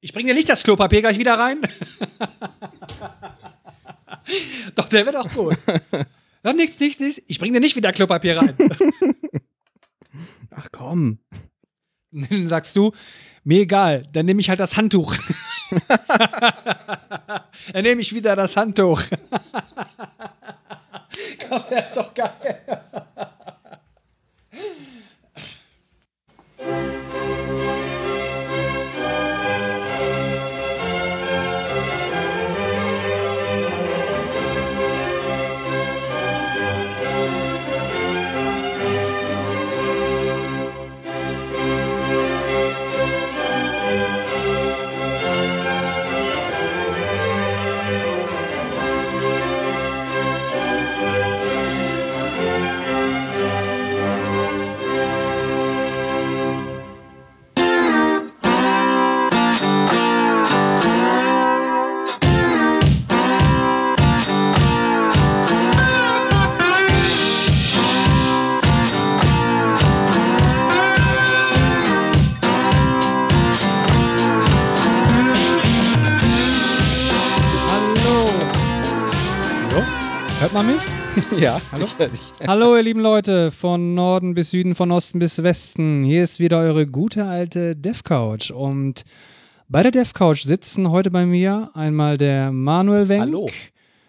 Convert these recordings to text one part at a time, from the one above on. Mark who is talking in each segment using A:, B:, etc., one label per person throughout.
A: Ich bringe dir nicht das Klopapier gleich wieder rein. doch, der wird auch gut. Ja, nichts, nichts, nichts. Ich bringe dir nicht wieder Klopapier rein.
B: Ach komm.
A: Dann sagst du, mir egal, dann nehme ich halt das Handtuch. dann nehme ich wieder das Handtuch. Komm, der ist doch geil. Mich?
B: Ja,
A: Hallo?
B: ich dich.
A: Hallo, ihr lieben Leute, von Norden bis Süden, von Osten bis Westen. Hier ist wieder eure gute alte Dev Couch. Und bei der Dev Couch sitzen heute bei mir einmal der Manuel Wenk
B: Hallo.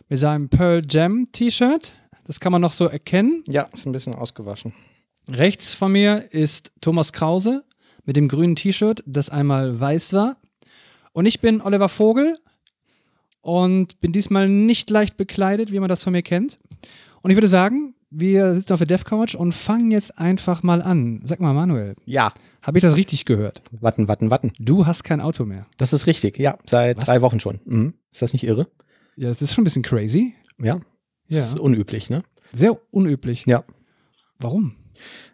A: mit seinem Pearl Jam T-Shirt. Das kann man noch so erkennen.
B: Ja, ist ein bisschen ausgewaschen.
A: Rechts von mir ist Thomas Krause mit dem grünen T-Shirt, das einmal weiß war. Und ich bin Oliver Vogel und bin diesmal nicht leicht bekleidet, wie man das von mir kennt. Und ich würde sagen, wir sitzen auf der Dev Couch und fangen jetzt einfach mal an. Sag mal, Manuel,
B: Ja,
A: habe ich das richtig gehört?
B: warten, warten, warten.
A: Du hast kein Auto mehr.
B: Das ist richtig, ja, seit
A: Was?
B: drei Wochen schon. Mhm. Ist das nicht irre?
A: Ja, das ist schon ein bisschen crazy.
B: Ja.
A: Ja.
B: Ist unüblich, ne?
A: Sehr unüblich.
B: Ja.
A: Warum?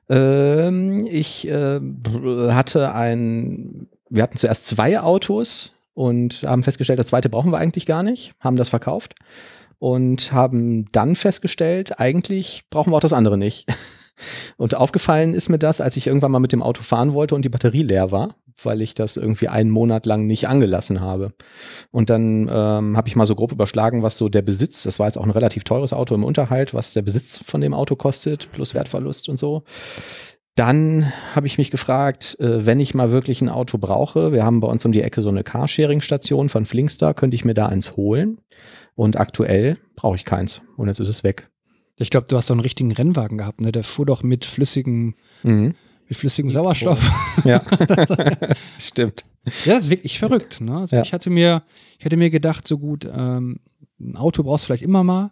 B: Ähm, ich äh, hatte ein, wir hatten zuerst zwei Autos und haben festgestellt, das zweite brauchen wir eigentlich gar nicht, haben das verkauft und haben dann festgestellt, eigentlich brauchen wir auch das andere nicht. Und aufgefallen ist mir das, als ich irgendwann mal mit dem Auto fahren wollte und die Batterie leer war, weil ich das irgendwie einen Monat lang nicht angelassen habe. Und dann ähm, habe ich mal so grob überschlagen, was so der Besitz, das war jetzt auch ein relativ teures Auto im Unterhalt, was der Besitz von dem Auto kostet, plus Wertverlust und so. Dann habe ich mich gefragt, äh, wenn ich mal wirklich ein Auto brauche, wir haben bei uns um die Ecke so eine Carsharing-Station von Flinkstar, könnte ich mir da eins holen. Und aktuell brauche ich keins. Und jetzt ist es weg.
A: Ich glaube, du hast so einen richtigen Rennwagen gehabt, ne? Der fuhr doch mit flüssigem,
B: Mhm.
A: mit flüssigem Sauerstoff.
B: Ja, stimmt.
A: Ja, das ist wirklich verrückt. Ne? Also
B: Ja.
A: ich hatte mir, ich hätte mir gedacht, so gut, ähm, ein Auto brauchst du vielleicht immer mal.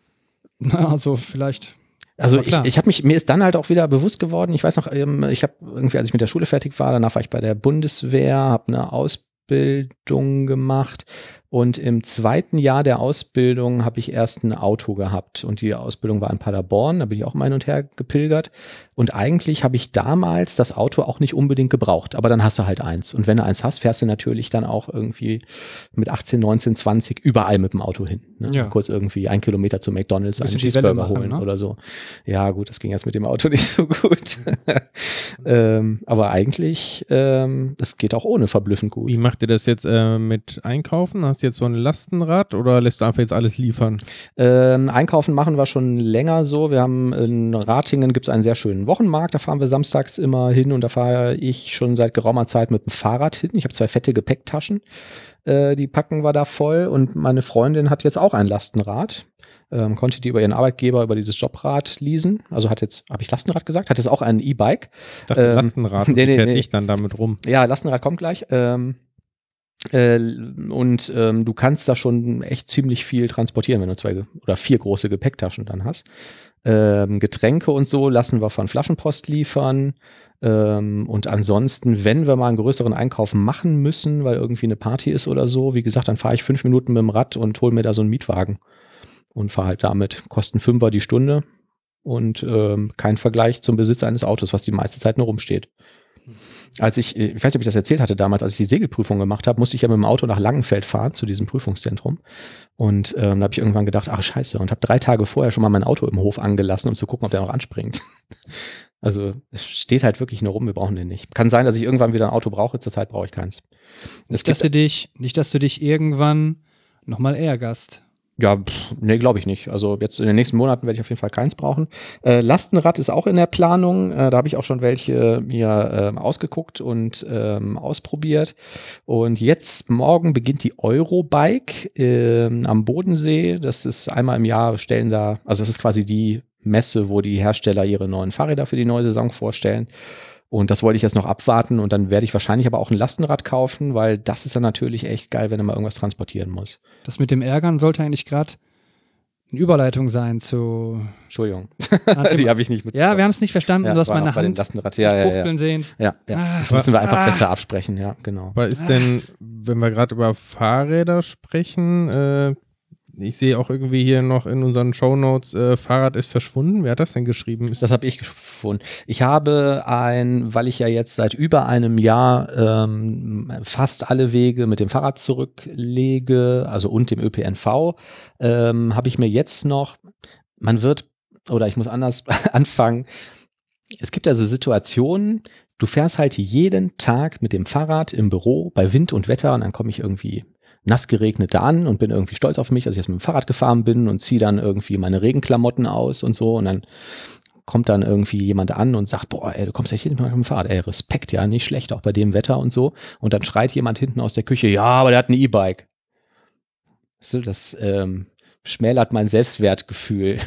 A: Na, also vielleicht.
B: Also ich, ich habe mich, mir ist dann halt auch wieder bewusst geworden, ich weiß noch, ähm, ich habe irgendwie, als ich mit der Schule fertig war, danach war ich bei der Bundeswehr, habe eine Ausbildung gemacht und im zweiten Jahr der Ausbildung habe ich erst ein Auto gehabt und die Ausbildung war in Paderborn, da bin ich auch mal hin und her gepilgert und eigentlich habe ich damals das Auto auch nicht unbedingt gebraucht, aber dann hast du halt eins und wenn du eins hast, fährst du natürlich dann auch irgendwie mit 18, 19, 20 überall mit dem Auto hin. Ne?
A: Ja.
B: Kurz irgendwie ein Kilometer zu McDonalds, einen Cheeseburger
A: machen,
B: holen
A: ne?
B: oder so. Ja, gut, das ging jetzt mit dem Auto nicht so gut. ähm, aber eigentlich, ähm, das geht auch ohne verblüffend gut.
C: Wie macht ihr das jetzt äh, mit Einkaufen? Hast jetzt so ein Lastenrad oder lässt du einfach jetzt alles liefern?
B: Ähm, Einkaufen machen wir schon länger so. Wir haben in Ratingen gibt es einen sehr schönen Wochenmarkt. Da fahren wir samstags immer hin und da fahre ich schon seit geraumer Zeit mit dem Fahrrad hin. Ich habe zwei fette Gepäcktaschen. Äh, die packen wir da voll und meine Freundin hat jetzt auch ein Lastenrad. Ähm, konnte die über ihren Arbeitgeber über dieses Jobrad leasen. Also hat jetzt, habe ich Lastenrad gesagt? Hat jetzt auch ein E-Bike.
C: Ich dachte,
B: Ähm,
C: Lastenrad
B: nee,
C: nee,
B: nee,
C: dich dann damit rum.
B: Ja, Lastenrad kommt gleich. Ähm, äh, und ähm, du kannst da schon echt ziemlich viel transportieren, wenn du zwei oder vier große Gepäcktaschen dann hast. Ähm, Getränke und so lassen wir von Flaschenpost liefern. Ähm, und ansonsten, wenn wir mal einen größeren Einkauf machen müssen, weil irgendwie eine Party ist oder so, wie gesagt, dann fahre ich fünf Minuten mit dem Rad und hole mir da so einen Mietwagen und fahre halt damit. Kosten Fünfer die Stunde und ähm, kein Vergleich zum Besitz eines Autos, was die meiste Zeit nur rumsteht. Als ich, ich weiß nicht, ob ich das erzählt hatte damals, als ich die Segelprüfung gemacht habe, musste ich ja mit dem Auto nach Langenfeld fahren zu diesem Prüfungszentrum. Und ähm, da habe ich irgendwann gedacht, ach scheiße, und habe drei Tage vorher schon mal mein Auto im Hof angelassen, um zu gucken, ob der noch anspringt. Also es steht halt wirklich nur rum, wir brauchen den nicht. Kann sein, dass ich irgendwann wieder ein Auto brauche, zurzeit brauche ich keins. Es
A: Nicht dass, du dich, nicht, dass du dich irgendwann nochmal ärgerst.
B: Ja, pff, nee, glaube ich nicht. Also jetzt in den nächsten Monaten werde ich auf jeden Fall keins brauchen. Äh, Lastenrad ist auch in der Planung. Äh, da habe ich auch schon welche mir ähm, ausgeguckt und ähm, ausprobiert. Und jetzt morgen beginnt die Eurobike ähm, am Bodensee. Das ist einmal im Jahr stellen da, also das ist quasi die Messe, wo die Hersteller ihre neuen Fahrräder für die neue Saison vorstellen. Und das wollte ich jetzt noch abwarten und dann werde ich wahrscheinlich aber auch ein Lastenrad kaufen, weil das ist dann natürlich echt geil, wenn du mal irgendwas transportieren muss.
A: Das mit dem Ärgern sollte eigentlich gerade eine Überleitung sein zu.
B: Entschuldigung, die habe ich nicht mit.
A: Ja, wir haben es nicht verstanden. du hast meine Hand
B: Lastenrad. Ja, ja, ja.
A: sehen.
B: ja, ja.
A: Ah.
B: Das müssen wir einfach
A: Ah.
B: besser absprechen, ja, genau.
C: Aber ist denn, wenn wir gerade über Fahrräder sprechen, äh, ich sehe auch irgendwie hier noch in unseren Shownotes, äh, Fahrrad ist verschwunden. Wer hat das denn geschrieben?
B: Das habe ich gefunden. Ich habe ein, weil ich ja jetzt seit über einem Jahr ähm, fast alle Wege mit dem Fahrrad zurücklege, also und dem ÖPNV, ähm, habe ich mir jetzt noch, man wird, oder ich muss anders anfangen, es gibt also Situationen, du fährst halt jeden Tag mit dem Fahrrad im Büro bei Wind und Wetter und dann komme ich irgendwie nass geregnet da an und bin irgendwie stolz auf mich, dass ich jetzt mit dem Fahrrad gefahren bin und ziehe dann irgendwie meine Regenklamotten aus und so und dann kommt dann irgendwie jemand an und sagt, boah, ey, du kommst ja Tag mit dem Fahrrad, ey, Respekt, ja, nicht schlecht, auch bei dem Wetter und so. Und dann schreit jemand hinten aus der Küche, ja, aber der hat ein E-Bike. Das ähm, schmälert mein Selbstwertgefühl.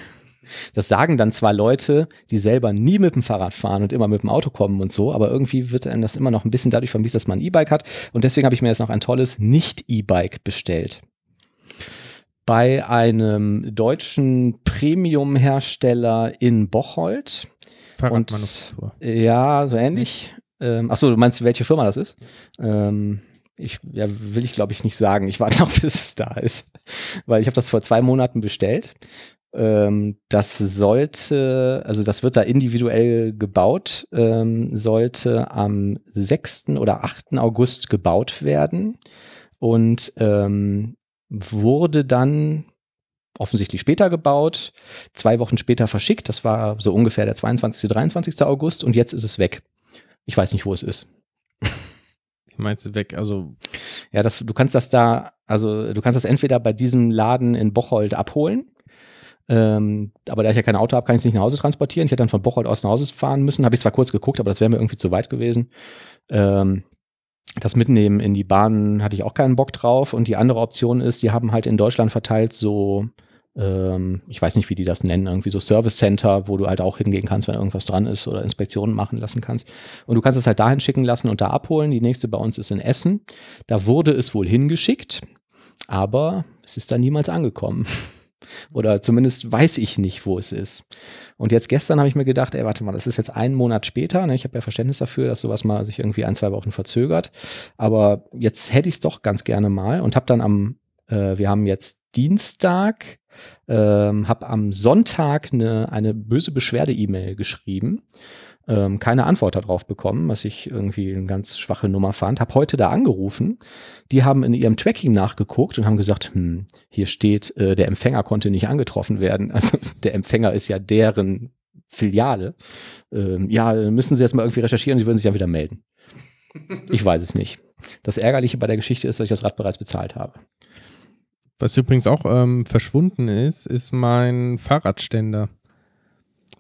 B: Das sagen dann zwar Leute, die selber nie mit dem Fahrrad fahren und immer mit dem Auto kommen und so, aber irgendwie wird einem das immer noch ein bisschen dadurch vermisst, dass man ein E-Bike hat. Und deswegen habe ich mir jetzt noch ein tolles Nicht-E-Bike bestellt. Bei einem deutschen Premium-Hersteller in Bocholt.
C: Fahrradmanufaktur.
B: Ja, so ähnlich. Ähm, achso, du meinst, welche Firma das ist? Ähm, ich, ja, will ich glaube ich nicht sagen. Ich warte noch, bis es da ist. Weil ich habe das vor zwei Monaten bestellt. Ähm, das sollte, also das wird da individuell gebaut, ähm, sollte am 6. oder 8. August gebaut werden und ähm, wurde dann offensichtlich später gebaut, zwei Wochen später verschickt. Das war so ungefähr der 22., 23. August und jetzt ist es weg. Ich weiß nicht, wo es ist.
C: Meinst weg, also
B: Ja, das, du kannst das da, also du kannst das entweder bei diesem Laden in Bocholt abholen. Ähm, aber da ich ja kein Auto habe, kann ich es nicht nach Hause transportieren. Ich hätte dann von Bocholt aus nach Hause fahren müssen. Habe ich zwar kurz geguckt, aber das wäre mir irgendwie zu weit gewesen. Ähm, das Mitnehmen in die Bahn hatte ich auch keinen Bock drauf. Und die andere Option ist, die haben halt in Deutschland verteilt so, ähm, ich weiß nicht, wie die das nennen, irgendwie so Service Center, wo du halt auch hingehen kannst, wenn irgendwas dran ist oder Inspektionen machen lassen kannst. Und du kannst es halt dahin schicken lassen und da abholen. Die nächste bei uns ist in Essen. Da wurde es wohl hingeschickt, aber es ist da niemals angekommen. Oder zumindest weiß ich nicht, wo es ist. Und jetzt gestern habe ich mir gedacht, ey, warte mal, das ist jetzt einen Monat später. Ne? Ich habe ja Verständnis dafür, dass sowas mal sich irgendwie ein, zwei Wochen verzögert. Aber jetzt hätte ich es doch ganz gerne mal und habe dann am, äh, wir haben jetzt Dienstag, ähm, habe am Sonntag eine, eine böse Beschwerde-E-Mail geschrieben. Ähm, keine Antwort darauf bekommen, was ich irgendwie eine ganz schwache Nummer fand. Habe heute da angerufen. Die haben in ihrem Tracking nachgeguckt und haben gesagt, hm, hier steht, äh, der Empfänger konnte nicht angetroffen werden. Also der Empfänger ist ja deren Filiale. Ähm, ja, müssen Sie jetzt mal irgendwie recherchieren, Sie würden sich ja wieder melden. Ich weiß es nicht. Das Ärgerliche bei der Geschichte ist, dass ich das Rad bereits bezahlt habe.
C: Was übrigens auch ähm, verschwunden ist, ist mein Fahrradständer.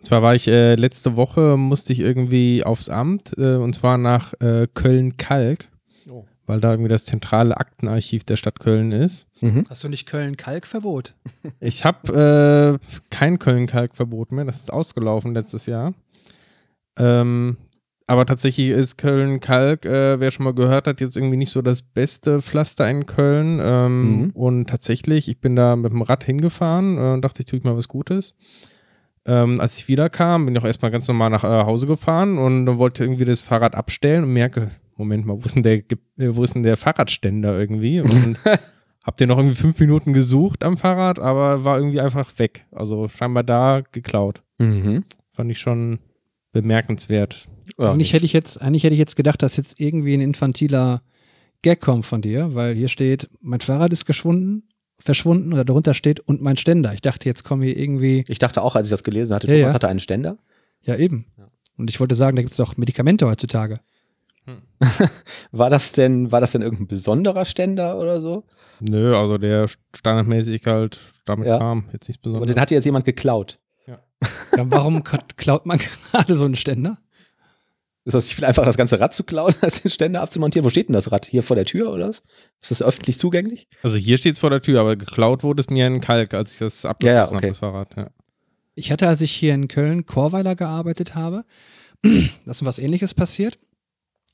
C: Zwar war ich äh, letzte Woche, musste ich irgendwie aufs Amt, äh, und zwar nach äh, Köln-Kalk,
B: Oh.
C: weil da irgendwie das zentrale Aktenarchiv der Stadt Köln ist.
B: Mhm.
A: Hast du nicht Köln-Kalk-Verbot?
C: Ich habe äh, kein Köln-Kalk-Verbot mehr, das ist ausgelaufen letztes Jahr. Ähm, aber tatsächlich ist Köln-Kalk, äh, wer schon mal gehört hat, jetzt irgendwie nicht so das beste Pflaster in Köln. Ähm,
B: Mhm.
C: Und tatsächlich, ich bin da mit dem Rad hingefahren äh, und dachte, ich tue mal was Gutes. Ähm, als ich wiederkam, bin ich auch erstmal ganz normal nach äh, Hause gefahren und dann wollte irgendwie das Fahrrad abstellen und merke, Moment mal, wo ist denn der, äh, wo ist denn der Fahrradständer irgendwie? Und hab den noch irgendwie fünf Minuten gesucht am Fahrrad, aber war irgendwie einfach weg. Also scheinbar da geklaut.
B: Mhm.
C: Fand ich schon bemerkenswert.
B: Ja,
A: eigentlich, hätte ich jetzt, eigentlich hätte ich jetzt gedacht, dass jetzt irgendwie ein infantiler Gag kommt von dir, weil hier steht, mein Fahrrad ist geschwunden, verschwunden oder darunter steht und mein Ständer. Ich dachte, jetzt kommen hier irgendwie,
B: ich dachte auch, als ich das gelesen hatte,
A: Ja,
B: Thomas
A: ja.
B: hatte einen Ständer.
A: ja eben.
B: Ja.
A: Und ich wollte sagen, da gibt es doch Medikamente heutzutage.
B: War das denn, war das denn irgendein besonderer Ständer oder so?
C: Nö, also der standardmäßig halt damit
B: Ja.
C: kam. Jetzt nichts
B: Und
C: Besonderes.
B: den hatte jetzt jemand geklaut.
A: Dann warum klaut man gerade so einen Ständer?
B: Ist das nicht viel einfacher, das ganze Rad zu klauen, als den Ständer abzumontieren? Wo steht denn das Rad? Hier vor der Tür oder was? Ist das öffentlich zugänglich?
C: Also hier steht es vor der Tür, aber geklaut wurde es mir in Kalk, als ich das abgeschlossen
B: okay.
C: habe, das Fahrrad. Ja.
A: Ich hatte, als ich hier in Köln Chorweiler gearbeitet habe, das ist was ähnliches passiert.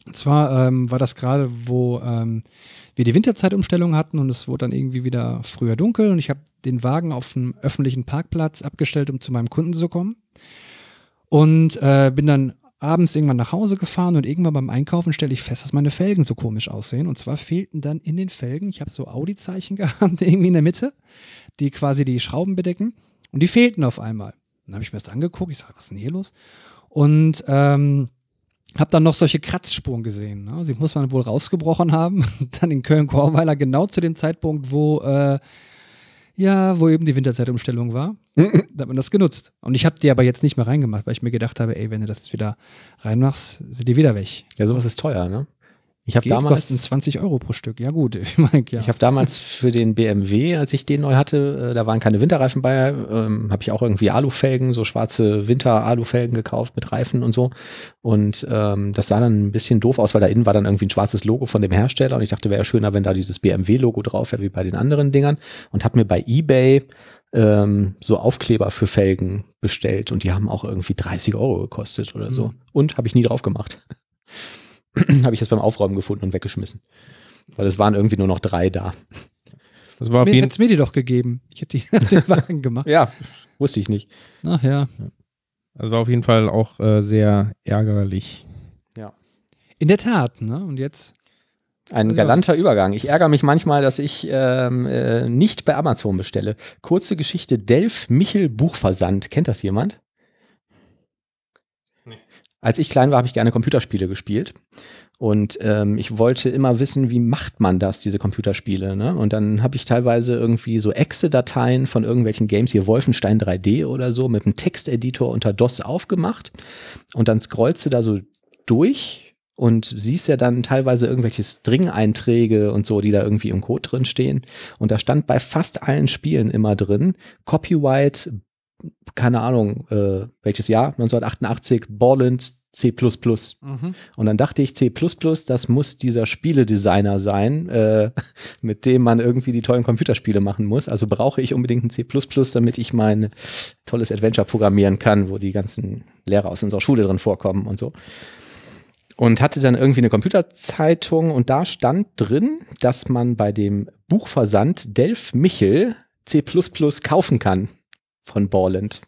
A: Und zwar ähm, war das gerade, wo ähm, wir die Winterzeitumstellung hatten und es wurde dann irgendwie wieder früher dunkel und ich habe den Wagen auf einem öffentlichen Parkplatz abgestellt, um zu meinem Kunden zu kommen. Und äh, bin dann abends irgendwann nach Hause gefahren und irgendwann beim Einkaufen stelle ich fest, dass meine Felgen so komisch aussehen. Und zwar fehlten dann in den Felgen, ich habe so Audi-Zeichen gehabt, irgendwie in der Mitte, die quasi die Schrauben bedecken. Und die fehlten auf einmal. Dann habe ich mir das angeguckt. Ich dachte, was ist denn hier los? Und ähm, habe dann noch solche Kratzspuren gesehen. Ne? Sie muss man wohl rausgebrochen haben. dann in Köln-Korweiler genau zu dem Zeitpunkt, wo äh, ja, wo eben die Winterzeitumstellung war. da hat man das genutzt. Und ich habe die aber jetzt nicht mehr reingemacht, weil ich mir gedacht habe, ey, wenn du das jetzt wieder reinmachst, sind die wieder weg.
B: Ja, sowas ist teuer, ne? Ich habe damals,
A: kosten 20 Euro pro Stück. Ja gut, ich meine, ja.
B: Ich habe damals für den BMW, als ich den neu hatte, äh, da waren keine Winterreifen bei, ähm, habe ich auch irgendwie Alufelgen, so schwarze Winter-Alufelgen gekauft mit Reifen und so. Und ähm, das sah dann ein bisschen doof aus, weil da innen war dann irgendwie ein schwarzes Logo von dem Hersteller und ich dachte, wäre ja schöner, wenn da dieses BMW-Logo drauf wäre, wie bei den anderen Dingern. Und habe mir bei eBay ähm, so Aufkleber für Felgen bestellt und die haben auch irgendwie 30 Euro gekostet oder so.
A: Mhm.
B: Und habe ich nie drauf gemacht. habe ich jetzt beim Aufräumen gefunden und weggeschmissen. Weil es waren irgendwie nur noch drei da.
C: Das war
A: mir
C: jeden
A: hätte mir die doch gegeben. Ich hätte die den Wagen gemacht.
B: Ja, wusste ich nicht.
A: Ach ja.
C: also war auf jeden Fall auch äh, sehr ärgerlich.
A: In der Tat, ne? Und jetzt
B: Ein
A: Ja.
B: galanter Übergang. Ich ärgere mich manchmal, dass ich ähm, äh, nicht bei Amazon bestelle. Kurze Geschichte: Delf Michel Buchversand. Kennt das jemand? Als ich klein war, habe ich gerne Computerspiele gespielt. Und ähm, ich wollte immer wissen, wie macht man das, diese Computerspiele. Ne? Und dann habe ich teilweise irgendwie so Exe-Dateien von irgendwelchen Games, hier Wolfenstein 3D oder so, mit einem Texteditor unter DOS aufgemacht. Und dann scrollst du da so durch und siehst ja dann teilweise irgendwelche String-Einträge und so, die da irgendwie im Code drin stehen. Und da stand bei fast allen Spielen immer drin, Copyright, keine Ahnung, äh, welches Jahr, 1988, Borland C++. Und dann dachte ich, C++, das muss dieser Spieledesigner sein, äh, mit dem man irgendwie die tollen Computerspiele machen muss. Also brauche ich unbedingt ein C++, damit ich mein tolles Adventure programmieren kann, wo die ganzen Lehrer aus unserer Schule drin vorkommen und so. Und hatte dann irgendwie eine Computerzeitung und da stand drin, dass man bei dem Buchversand Delf Michel C++ kaufen kann von Borland.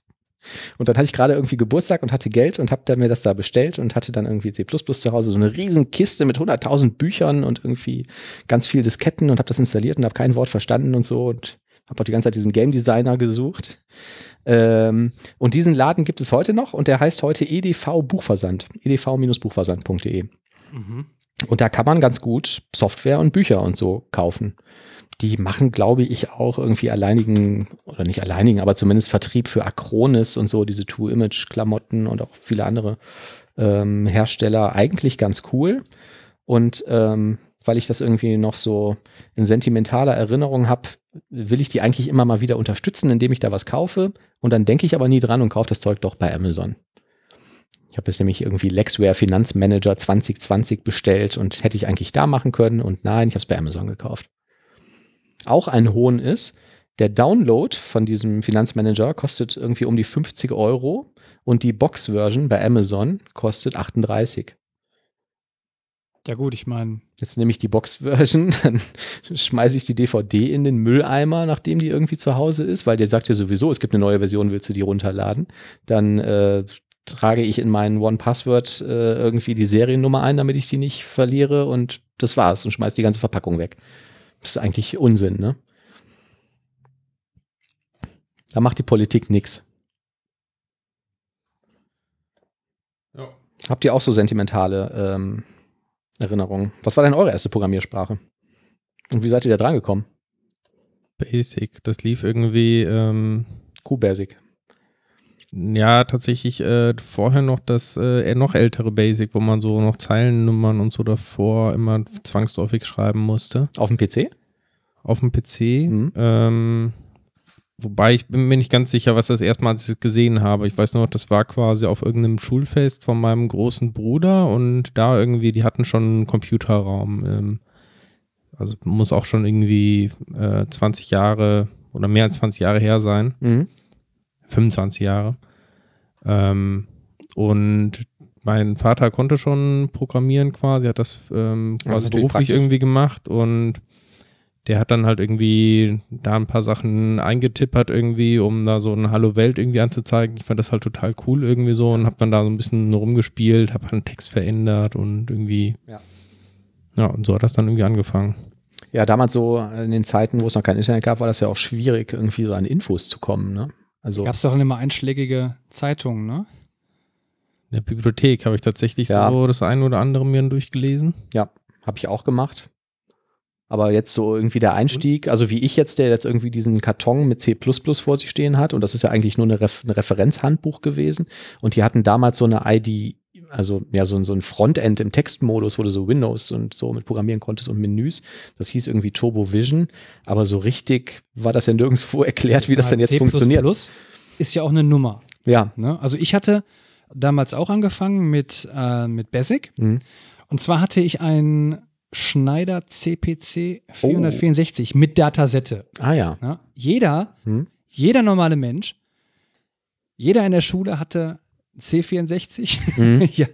B: Und dann hatte ich gerade irgendwie Geburtstag und hatte Geld und habe dann mir das da bestellt und hatte dann irgendwie C++ zu Hause, so eine riesen Kiste mit 100.000 Büchern und irgendwie ganz viel Disketten und habe das installiert und habe kein Wort verstanden und so und habe auch die ganze Zeit diesen Game Designer gesucht. Ähm, und diesen Laden gibt es heute noch und der heißt heute EDV Buchversand, edv-buchversand.de. Und da kann man ganz gut Software und Bücher und so kaufen. Die machen, glaube ich, auch irgendwie alleinigen, oder nicht alleinigen, aber zumindest Vertrieb für Acronis und so, diese Two-Image-Klamotten und auch viele andere ähm, Hersteller. Eigentlich ganz cool. Und ähm, weil ich das irgendwie noch so in sentimentaler Erinnerung habe, will ich die eigentlich immer mal wieder unterstützen, indem ich da was kaufe. Und dann denke ich aber nie dran und kaufe das Zeug doch bei Amazon. Ich habe jetzt nämlich irgendwie Lexware Finanzmanager 2020 bestellt und hätte ich eigentlich da machen können. Und nein, ich habe es bei Amazon gekauft. Auch ein Hohn ist, der Download von diesem Finanzmanager kostet irgendwie um die 50 Euro und die Box-Version bei Amazon kostet 38.
A: Ja gut, ich meine,
B: Jetzt nehme ich die Box-Version, dann schmeiße ich die DVD in den Mülleimer, nachdem die irgendwie zu Hause ist, weil der sagt ja sowieso, es gibt eine neue Version, willst du die runterladen? Dann äh, trage ich in meinen One-Password äh, irgendwie die Seriennummer ein, damit ich die nicht verliere und das war's und schmeiß die ganze Verpackung weg. Das ist eigentlich Unsinn, ne? Da macht die Politik nix.
C: Ja.
B: Habt ihr auch so sentimentale ähm, Erinnerungen? Was war denn eure erste Programmiersprache? Und wie seid ihr da dran gekommen?
C: Basic. Das lief irgendwie, ähm,
B: Q-Basic.
C: Ja, tatsächlich äh, vorher noch das äh, noch ältere Basic, wo man so noch Zeilennummern und so davor immer zwangsläufig schreiben musste.
B: Auf dem PC?
C: Auf dem PC.
B: Mhm.
C: Ähm, wobei ich bin mir nicht ganz sicher, was das erstmal gesehen habe. Ich weiß nur noch, das war quasi auf irgendeinem Schulfest von meinem großen Bruder und da irgendwie, die hatten schon einen Computerraum. Ähm, also muss auch schon irgendwie äh, 20 Jahre oder mehr als 20 Jahre her sein.
B: Mhm.
C: 25 Jahre. Ähm, und mein Vater konnte schon programmieren quasi, hat das ähm,
B: Das
C: quasi
B: natürlich
C: beruflich
B: praktisch.
C: irgendwie gemacht und der hat dann halt irgendwie da ein paar Sachen eingetippert irgendwie, um da so eine Hallo Welt irgendwie anzuzeigen. Ich fand das halt total cool irgendwie so und hab dann da so ein bisschen rumgespielt, hab einen Text verändert und irgendwie
B: Ja.
C: ja, und so hat das dann irgendwie angefangen.
B: Ja, damals so in den Zeiten, wo es noch kein Internet gab, war das ja auch schwierig, irgendwie so an Infos zu kommen. Ne? Also,
A: Gab es doch immer einschlägige Zeitungen, ne?
C: In der Bibliothek habe ich tatsächlich
B: Ja.
C: so das ein oder andere mir durchgelesen.
B: ja, habe ich auch gemacht. Aber jetzt so irgendwie der Einstieg, also wie ich jetzt, der jetzt irgendwie diesen Karton mit C vor sich stehen hat, und das ist ja eigentlich nur eine, Ref ein Referenzhandbuch gewesen. Und die hatten damals so eine ID, also ja, so, ein- so ein Frontend im Textmodus, wo du so Windows und so mit programmieren konntest und Menüs. Das hieß irgendwie Turbo Vision, aber so richtig war das ja nirgendwo erklärt, wie das denn jetzt
A: C++
B: funktioniert.
A: Ist ja auch eine Nummer.
B: Ja.
A: Ne? Also ich hatte damals auch angefangen mit, äh, mit Basic.
B: Mhm.
A: Und zwar hatte ich einen Schneider CPC 464 mit Datasette.
B: Ah ja.
A: Ne? Jeder,
B: Hm.
A: jeder normale Mensch, jeder in der Schule hatte C64.
B: Mhm.
A: ja.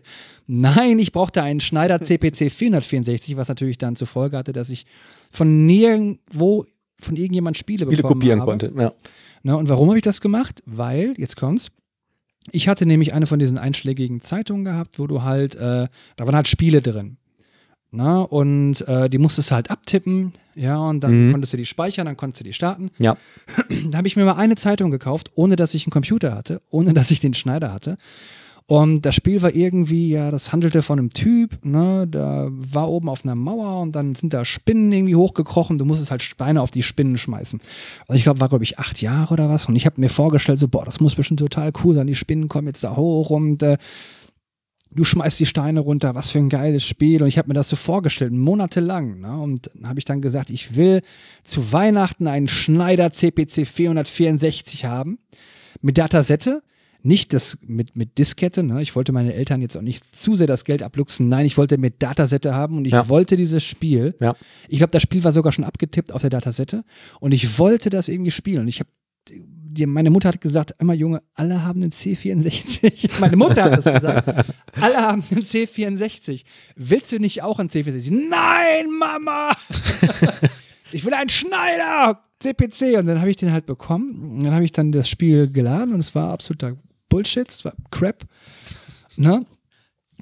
A: Nein, ich brauchte einen Schneider CPC 464, was natürlich dann zur Folge hatte, dass ich von nirgendwo von irgendjemand Spiele,
B: Spiele
A: bekommen
B: kopieren
A: habe.
B: konnte. Ja.
A: Ne, und warum habe ich das gemacht? Weil, jetzt kommt's, ich hatte nämlich eine von diesen einschlägigen Zeitungen gehabt, wo du halt, äh, da waren halt Spiele drin. Na, und äh, die musstest du halt abtippen, ja, und dann
B: Mhm.
A: konntest du die speichern, dann konntest du die starten.
B: Ja.
A: Da habe ich mir mal eine Zeitung gekauft, ohne dass ich einen Computer hatte, ohne dass ich den Schneider hatte. Und das Spiel war irgendwie, ja, das handelte von einem Typ, ne, da war oben auf einer Mauer und dann sind da Spinnen irgendwie hochgekrochen, du musstest halt Steine auf die Spinnen schmeißen. Und ich glaube, war, glaube ich, acht Jahre oder was. Und ich habe mir vorgestellt, so, boah, das muss bestimmt total cool sein, die Spinnen kommen jetzt da hoch und äh, du schmeißt die Steine runter, was für ein geiles Spiel. Und ich habe mir das so vorgestellt, monatelang. Ne? Und dann habe ich dann gesagt, ich will zu Weihnachten einen Schneider CPC 464 haben mit Datasette. Nicht das mit, mit Diskette, ne? ich wollte meine Eltern jetzt auch nicht zu sehr das Geld abluchsen. Nein, ich wollte mit Datasette haben und ich
B: Ja.
A: wollte dieses Spiel.
B: Ja.
A: Ich glaube, das Spiel war sogar schon abgetippt auf der Datasette und ich wollte das irgendwie spielen. Und ich habe die, meine Mutter hat gesagt, immer Junge, alle haben einen C64. Meine Mutter hat das gesagt. alle haben einen C64. Willst du nicht auch einen C64? Nein, Mama! ich will einen Schneider! CPC. Und dann habe ich den halt bekommen. Und dann habe ich dann das Spiel geladen und es war absoluter Bullshit, es war Crap. Ne?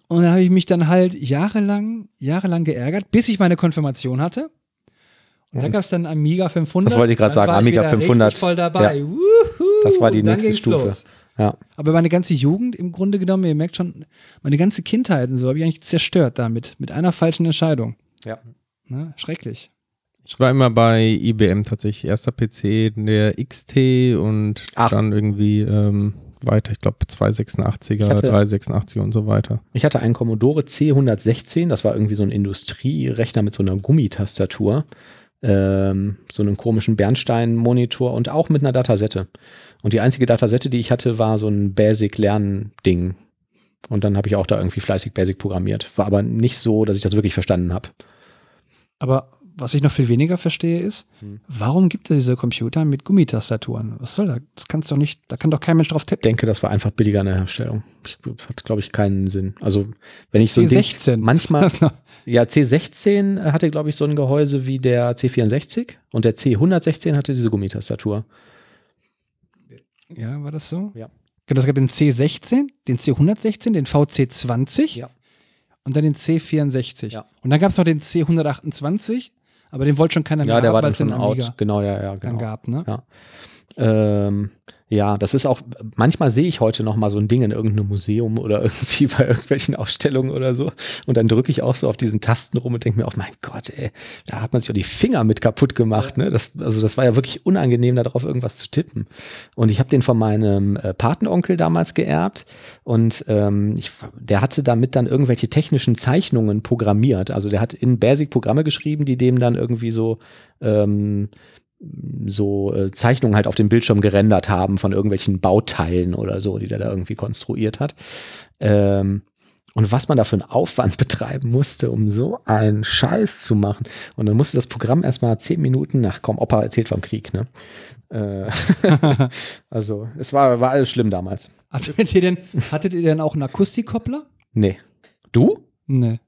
A: Und dann habe ich mich dann halt jahrelang, jahrelang geärgert, bis ich meine Konfirmation hatte. Und dann gab es dann Amiga 500.
B: Das wollte ich gerade sagen,
A: war ich
B: Amiga
A: wieder
B: 500.
A: richtig voll dabei. Wuhu,
B: Das war die nächste Stufe.
A: los.
B: Ja.
A: Aber meine ganze Jugend im Grunde genommen, ihr merkt schon, meine ganze Kindheit und so habe ich eigentlich zerstört damit, mit einer falschen Entscheidung.
B: Ja.
A: Ne? Schrecklich.
C: Ich war immer bei IBM tatsächlich. Erster PC, der XT und
B: Ach.
C: dann irgendwie ähm, weiter. Ich glaube 286er,
B: Ich hatte-
C: 386er und so weiter.
B: Ich hatte einen Commodore C116, das war irgendwie so ein Industrierechner mit so einer Gummitastatur, ähm, so einem komischen Bernstein-Monitor und auch mit einer Datasette. Und die einzige Datasette, die ich hatte, war so ein Basic-Lern-Ding. Und dann habe ich auch da irgendwie fleißig Basic programmiert. War aber nicht so, dass ich das wirklich verstanden habe.
A: Aber was ich noch viel weniger verstehe ist,
B: Hm.
A: warum gibt es diese Computer mit Gummitastaturen? Was soll das? Das kannst doch nicht, da kann doch kein Mensch drauf
B: Ich
A: tippen.
B: denke, das war einfach billiger in der Herstellung. Ich, hat, glaube ich, keinen Sinn. Also, wenn ich so ein Ding,
A: C16.
B: manchmal, Ja, C16 hatte, glaube ich, so ein Gehäuse wie der C64 und der C116 hatte diese Gummitastatur.
A: ja, war das so?
B: Ja.
A: Genau, es gab den C16, den C116, den VC20
B: Ja.
A: und dann den C64.
B: Ja.
A: Und dann gab es noch den C128, aber den wollte schon keiner mehr
B: Ja, der
A: haben,
B: war dann schon out. Genau, ja, ja,
A: dann
B: genau.
A: gab. Ne?
B: Ja. Ähm, ja, das ist auch, manchmal sehe ich heute noch mal so ein Ding in irgendeinem Museum oder irgendwie bei irgendwelchen Ausstellungen oder so. Und dann drücke ich auch so auf diesen Tasten rum und denke mir, oh mein Gott, ey, da hat man sich auch die Finger mit kaputt gemacht. Ne? Das, also das war ja wirklich unangenehm, darauf irgendwas zu tippen. Und ich habe den von meinem äh, Patenonkel damals geerbt und ähm, ich, der hatte damit dann irgendwelche technischen Zeichnungen programmiert. Also der hat in Basic Programme geschrieben, die dem dann irgendwie so ähm, so äh, Zeichnungen halt auf dem Bildschirm gerendert haben von irgendwelchen Bauteilen oder so, die der da irgendwie konstruiert hat. Ähm, und was man da für einen Aufwand betreiben musste, um so einen Scheiß zu machen. Und dann musste das Programm erstmal zehn Minuten, nach komm, Opa erzählt vom Krieg, ne? Äh, also, es war, war alles schlimm damals.
A: Hattet ihr denn, hattet ihr denn auch einen Akustikkoppler?
B: Nee. Du?
A: Nee.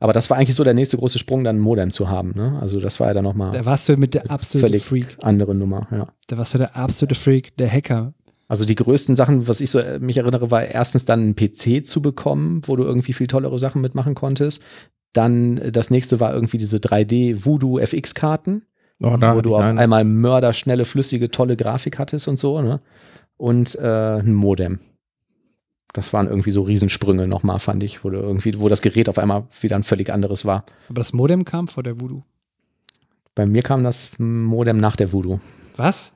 B: Aber das war eigentlich so der nächste große Sprung, dann ein Modem zu haben. Ne? Also das war ja dann nochmal
A: Da warst du mit der absolute
B: völlig
A: Freak.
B: andere Nummer. Ja.
A: Da warst du der absolute Freak, der Hacker.
B: Also die größten Sachen, was ich so äh, mich erinnere, war erstens dann einen PC zu bekommen, wo du irgendwie viel tollere Sachen mitmachen konntest. Dann äh, das nächste war irgendwie diese 3D Voodoo FX Karten,
C: Oh,
B: wo du auf
C: einen.
B: einmal mörderschnelle, flüssige, tolle Grafik hattest und so. Ne? Und äh, ein Modem. Das waren irgendwie so Riesensprünge nochmal, fand ich, wo du irgendwie, wo das Gerät auf einmal wieder ein völlig anderes war.
A: Aber das Modem kam vor der Voodoo.
B: Bei mir kam das Modem nach der Voodoo.
A: Was?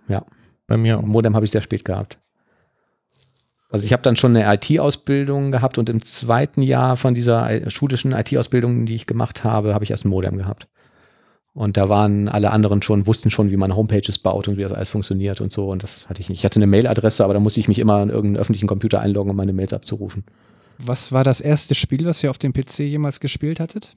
C: Bei mir auch.
B: Modem habe ich sehr spät gehabt. Also ich habe dann schon eine IT-Ausbildung gehabt und im zweiten Jahr von dieser I- schulischen IT-Ausbildung, die ich gemacht habe, habe ich erst ein Modem gehabt. Und da waren alle anderen schon, wussten schon, wie man Homepages baut und wie das alles funktioniert und so. Und das hatte ich nicht. Ich hatte eine Mailadresse, aber da musste ich mich immer an irgendeinen öffentlichen Computer einloggen, um meine Mails abzurufen.
A: Was war das erste Spiel, was ihr auf dem PC jemals gespielt hattet?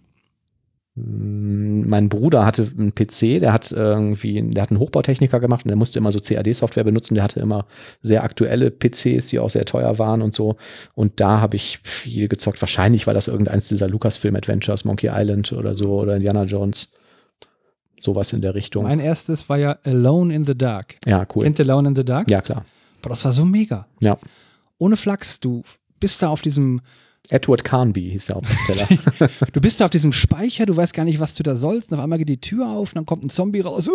B: Mm, Mein Bruder hatte einen PC, der hat irgendwie, der hat einen Hochbautechniker gemacht und der musste immer so CAD-Software benutzen. Der hatte immer sehr aktuelle PCs, die auch sehr teuer waren und so. Und da habe ich viel gezockt. Wahrscheinlich war das irgendeins dieser Lucasfilm-Adventures, Monkey Island oder so oder Indiana Jones. Sowas in der Richtung.
A: Mein erstes war ja Alone in the Dark.
B: ja, cool.
A: Kennt Alone in the Dark?
B: Ja, klar.
A: Boah, das war so mega.
B: Ja.
A: Ohne Flachs, du bist da auf diesem,
B: Edward Carnby hieß der Hauptdarsteller.
A: du bist da auf diesem Speicher, du weißt gar nicht, was du da sollst. Und auf einmal geht die Tür auf und dann kommt ein Zombie raus.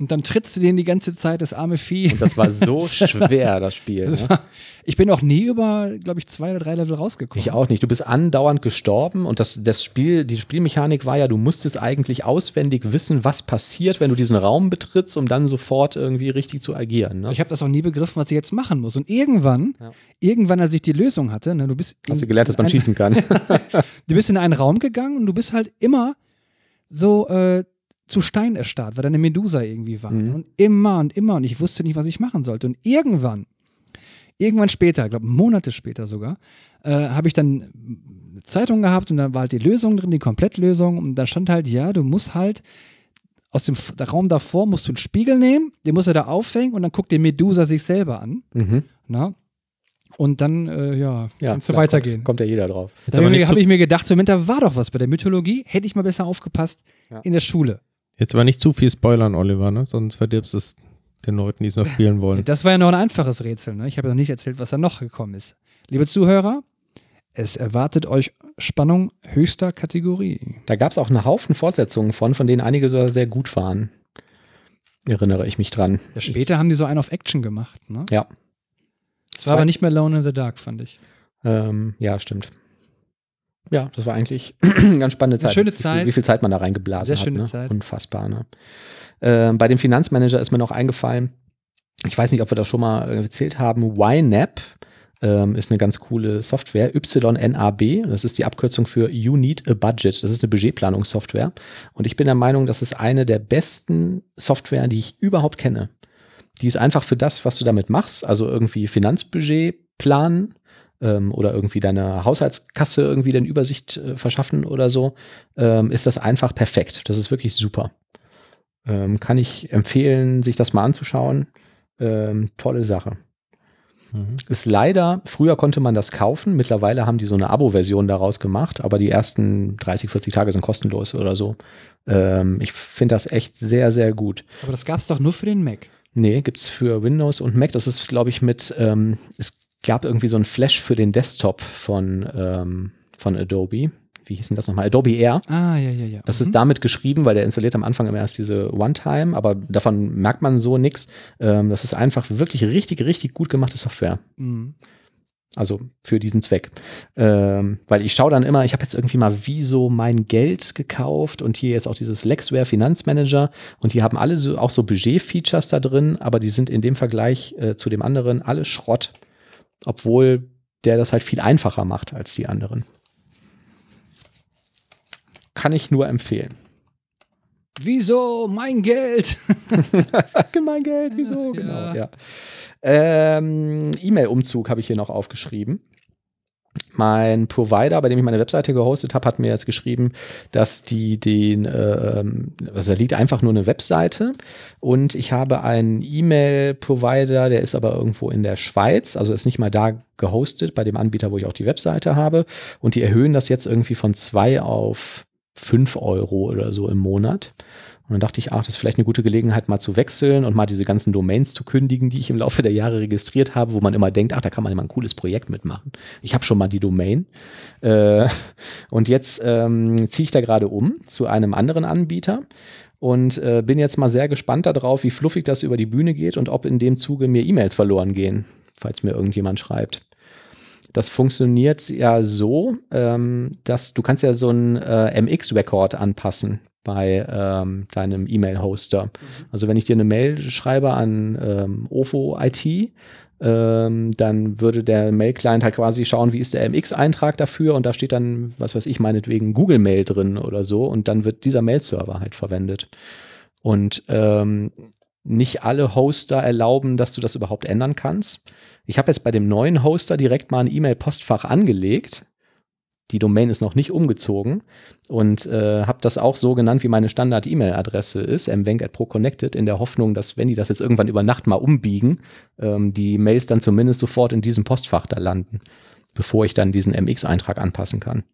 A: Und dann trittst du den die ganze Zeit, das arme Vieh.
B: und das war so schwer, das Spiel.
A: Das
B: ne?
A: war, ich bin auch nie über, glaube ich, zwei oder drei Level rausgekommen.
B: Ich auch nicht. Du bist andauernd gestorben und das, das Spiel, die Spielmechanik war ja, du musstest eigentlich auswendig wissen, was passiert, wenn du diesen Raum betrittst, um dann sofort irgendwie richtig zu agieren. Ne?
A: Ich habe das auch nie begriffen, was ich jetzt machen muss. Und irgendwann,
B: Ja.
A: irgendwann, als ich die Lösung hatte, ne, du bist
B: Hast du gelernt, dass man schießen kann?
A: Du bist in einen Raum gegangen und du bist halt immer so äh, zu Stein erstarrt, weil da eine Medusa irgendwie war.
B: Mhm.
A: Und immer und immer und ich wusste nicht, was ich machen sollte. Und irgendwann, irgendwann später, ich glaube Monate später sogar, äh, habe ich dann eine Zeitung gehabt und da war halt die Lösung drin, die Komplettlösung. Und da stand halt, ja, du musst halt aus dem Raum davor musst du einen Spiegel nehmen, den musst du da aufhängen und dann guckt die Medusa sich selber an.
B: mhm.
A: Na? Und dann, äh, ja,
B: Ja,
A: kannst du weitergehen.
B: Kommt, kommt ja jeder drauf.
A: Da habe ich, mir gedacht, so, Moment, da war doch was bei der Mythologie. Hätte ich mal besser aufgepasst
B: Ja.
A: in der Schule.
C: Jetzt aber nicht zu viel spoilern, Oliver, ne? Sonst verdirbst es den Leuten, die es noch spielen wollen.
A: Das war ja noch ein einfaches Rätsel. Ne? Ich habe ja noch nicht erzählt, was da noch gekommen ist. Liebe Zuhörer, es erwartet euch Spannung höchster Kategorie.
B: Da gab es auch einen Haufen Fortsetzungen von, von denen einige sogar sehr gut waren. Erinnere ich mich dran.
A: Ja, später haben die so einen auf Action gemacht. Ne?
B: Ja.
A: Es war aber nicht mehr Alone in the Dark, fand ich.
B: Ähm, ja, stimmt. Ja, das war eigentlich eine ganz spannende Zeit.
A: schöne
B: wie,
A: Zeit.
B: Viel, wie viel Zeit man da reingeblasen
A: Sehr
B: hat.
A: schöne
B: ne?
A: Zeit.
B: Unfassbar, ne? Ähm, bei dem Finanzmanager ist mir noch eingefallen, ich weiß nicht, ob wir das schon mal erzählt haben, YNAB ähm, ist eine ganz coole Software, YNAB, das ist die Abkürzung für You Need a Budget. Das ist eine Budgetplanungssoftware. Und ich bin der Meinung, das ist eine der besten Software, die ich überhaupt kenne. Die ist einfach für das, was du damit machst, also irgendwie Finanzbudget planen ähm, oder irgendwie deine Haushaltskasse irgendwie den Übersicht äh, verschaffen oder so, ähm, ist das einfach perfekt. Das ist wirklich super. Ähm, kann ich empfehlen, sich das mal anzuschauen. Ähm, tolle Sache.
C: Mhm.
B: Ist leider, früher konnte man das kaufen, mittlerweile haben die so eine Abo-Version daraus gemacht, aber die ersten 30, 40 Tage sind kostenlos oder so. Ähm, ich finde das echt sehr, sehr gut.
A: Aber das gab es doch nur für den Mac.
B: Nee, gibt's für Windows und Mac. Das ist, glaube ich, mit, ähm, es gab irgendwie so ein Flash für den Desktop von, ähm, von Adobe. wie hieß denn das nochmal? Adobe Air.
A: Ah, ja, ja, ja.
B: Das
A: Mhm.
B: ist damit geschrieben, weil der installiert am Anfang immer erst diese One-Time, aber davon merkt man so nichts. Ähm, das ist einfach wirklich richtig, richtig gut gemachte Software.
A: Mhm.
B: Also für diesen Zweck. Ähm, weil ich schaue dann immer, ich habe jetzt irgendwie mal Wieso mein Geld gekauft und hier jetzt auch dieses Lexware Finanzmanager und die haben alle so, auch so Budget-Features da drin, aber die sind in dem Vergleich äh, zu dem anderen alle Schrott. Obwohl der das halt viel einfacher macht als die anderen. Kann ich nur empfehlen.
A: Wieso mein Geld?
B: mein Geld, wieso?
A: Ja.
B: Genau, ja. Ähm, E-Mail-Umzug habe ich hier noch aufgeschrieben. Mein Provider, bei dem ich meine Webseite gehostet habe, hat mir jetzt geschrieben, dass die den, ähm, also da liegt einfach nur eine Webseite und ich habe einen E-Mail-Provider, der ist aber irgendwo in der Schweiz, also ist nicht mal da gehostet bei dem Anbieter, wo ich auch die Webseite habe und die erhöhen das jetzt irgendwie von zwei auf fünf Euro oder so im Monat. Und dann dachte ich, ach, das ist vielleicht eine gute Gelegenheit, mal zu wechseln und mal diese ganzen Domains zu kündigen, die ich im Laufe der Jahre registriert habe, wo man immer denkt, ach, da kann man immer ein cooles Projekt mitmachen. Ich habe schon mal die Domain. Äh, und jetzt ähm, ziehe ich da gerade um zu einem anderen Anbieter und äh, bin jetzt mal sehr gespannt darauf, wie fluffig das über die Bühne geht und ob in dem Zuge mir E-Mails verloren gehen, falls mir irgendjemand schreibt. Das funktioniert ja so, ähm, dass du kannst ja so einen äh, MX-Record anpassen bei ähm, deinem E-Mail-Hoster. Also wenn ich dir eine Mail schreibe an ähm, OFO IT, ähm, dann würde der Mail-Client halt quasi schauen, wie ist der MX-Eintrag dafür und da steht dann, was weiß ich, meinetwegen Google Mail drin oder so und dann wird dieser Mail-Server halt verwendet. Und ähm, nicht alle Hoster erlauben, dass du das überhaupt ändern kannst. Ich habe jetzt bei dem neuen Hoster direkt mal ein E-Mail-Postfach angelegt. Die Domain ist noch nicht umgezogen und äh, habe das auch so genannt, wie meine Standard-E-Mail-Adresse ist, mwenk@proconnected, in der Hoffnung, dass wenn die das jetzt irgendwann über Nacht mal umbiegen, ähm, die Mails dann zumindest sofort in diesem Postfach da landen, bevor ich dann diesen MX-Eintrag anpassen kann.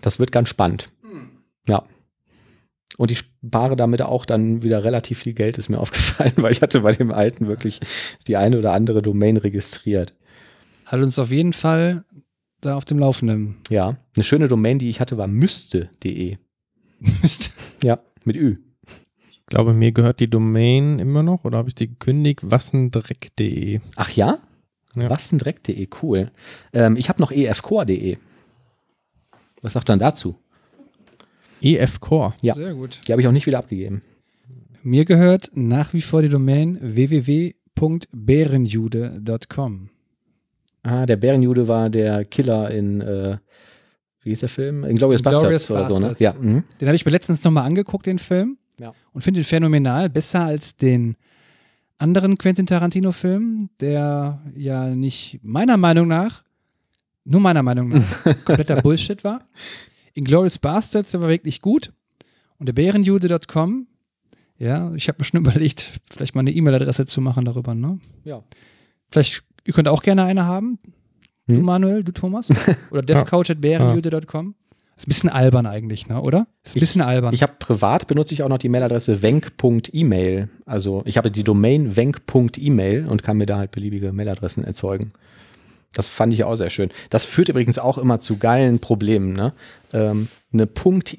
B: Das wird ganz spannend. Ja. Und ich spare damit auch dann wieder relativ viel Geld, ist mir aufgefallen, weil ich hatte bei dem alten wirklich die eine oder andere Domain registriert.
A: Hat uns auf jeden Fall da auf dem Laufenden.
B: Ja, eine schöne Domain, die ich hatte, war müsste.de.
A: Mist.
B: Ja, mit Ü.
C: Ich glaube, mir gehört die Domain immer noch oder habe ich die gekündigt? Wassendreck.de.
B: Ach ja?
C: Ja.
B: Was denn Dreck.de? Cool. Ähm, ich habe noch efcore.de. Was sagt dann dazu?
C: EF Core.
B: Ja.
A: Sehr gut.
B: Die habe ich auch nicht wieder abgegeben.
A: Mir gehört nach wie vor die Domain www.bärenjude.com.
B: Ah, der Bärenjude war der Killer in, äh, wie hieß der Film? In Glorious Bastards oder so, ne? Ja. Mhm.
A: Den habe ich mir letztens nochmal angeguckt, den Film.
B: Ja.
A: Und finde ihn phänomenal. Besser als den anderen Quentin Tarantino-Film, der ja nicht meiner Meinung nach, nur meiner Meinung nach, kompletter Bullshit war. Inglourious Bastards, der war wirklich gut. Und der Bärenjude.com, ja, ich habe mir schon überlegt, vielleicht mal eine E-Mail-Adresse zu machen darüber, ne?
B: Ja.
A: Vielleicht, ihr könnt auch gerne eine haben. Du,
B: Hm?
A: Manuel, du, Thomas? Oder devcoach.bärenjude.com. Ist ein bisschen albern eigentlich, ne? oder? Ist ein
B: Ich-
A: bisschen albern.
B: Ich habe privat benutze ich auch noch die Mailadresse wenk.email. Also ich habe die Domain wenk.email und kann mir da halt beliebige Mailadressen erzeugen. Das fand ich auch sehr schön. Das führt übrigens auch immer zu geilen Problemen. Ne? Ähm, eine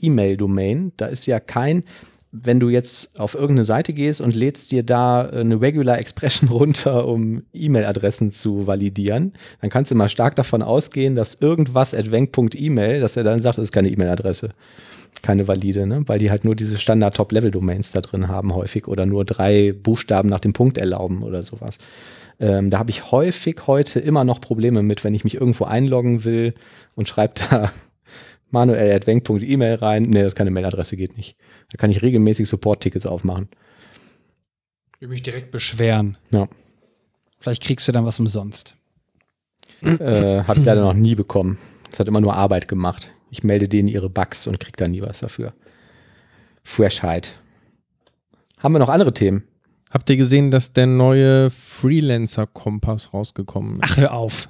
B: .email-Domain, da ist ja kein, wenn du jetzt auf irgendeine Seite gehst und lädst dir da äh, eine Regular Expression runter, um E-Mail-Adressen zu validieren, dann kannst du mal stark davon ausgehen, dass irgendwas at wenk.email, dass er dann sagt, das ist keine E-Mail-Adresse keine valide, ne? weil die halt nur diese Standard-Top-Level-Domains da drin haben häufig oder nur drei Buchstaben nach dem Punkt erlauben oder sowas. Ähm, da habe ich häufig heute immer noch Probleme mit, wenn ich mich irgendwo einloggen will und schreibe da manuel.wenk.email rein. Nee, das ist keine Mailadresse, geht nicht. Da kann ich regelmäßig Support-Tickets aufmachen.
A: Ich will mich direkt beschweren.
B: Ja.
A: Vielleicht kriegst du dann was umsonst.
B: Äh, habe ich leider noch nie bekommen. Das hat immer nur Arbeit gemacht. Ich melde denen ihre Bugs und krieg da nie was dafür. Freshheit. Haben wir noch andere Themen?
C: Habt ihr gesehen, dass der neue Freelancer-Kompass rausgekommen ist?
A: Ach, hör auf.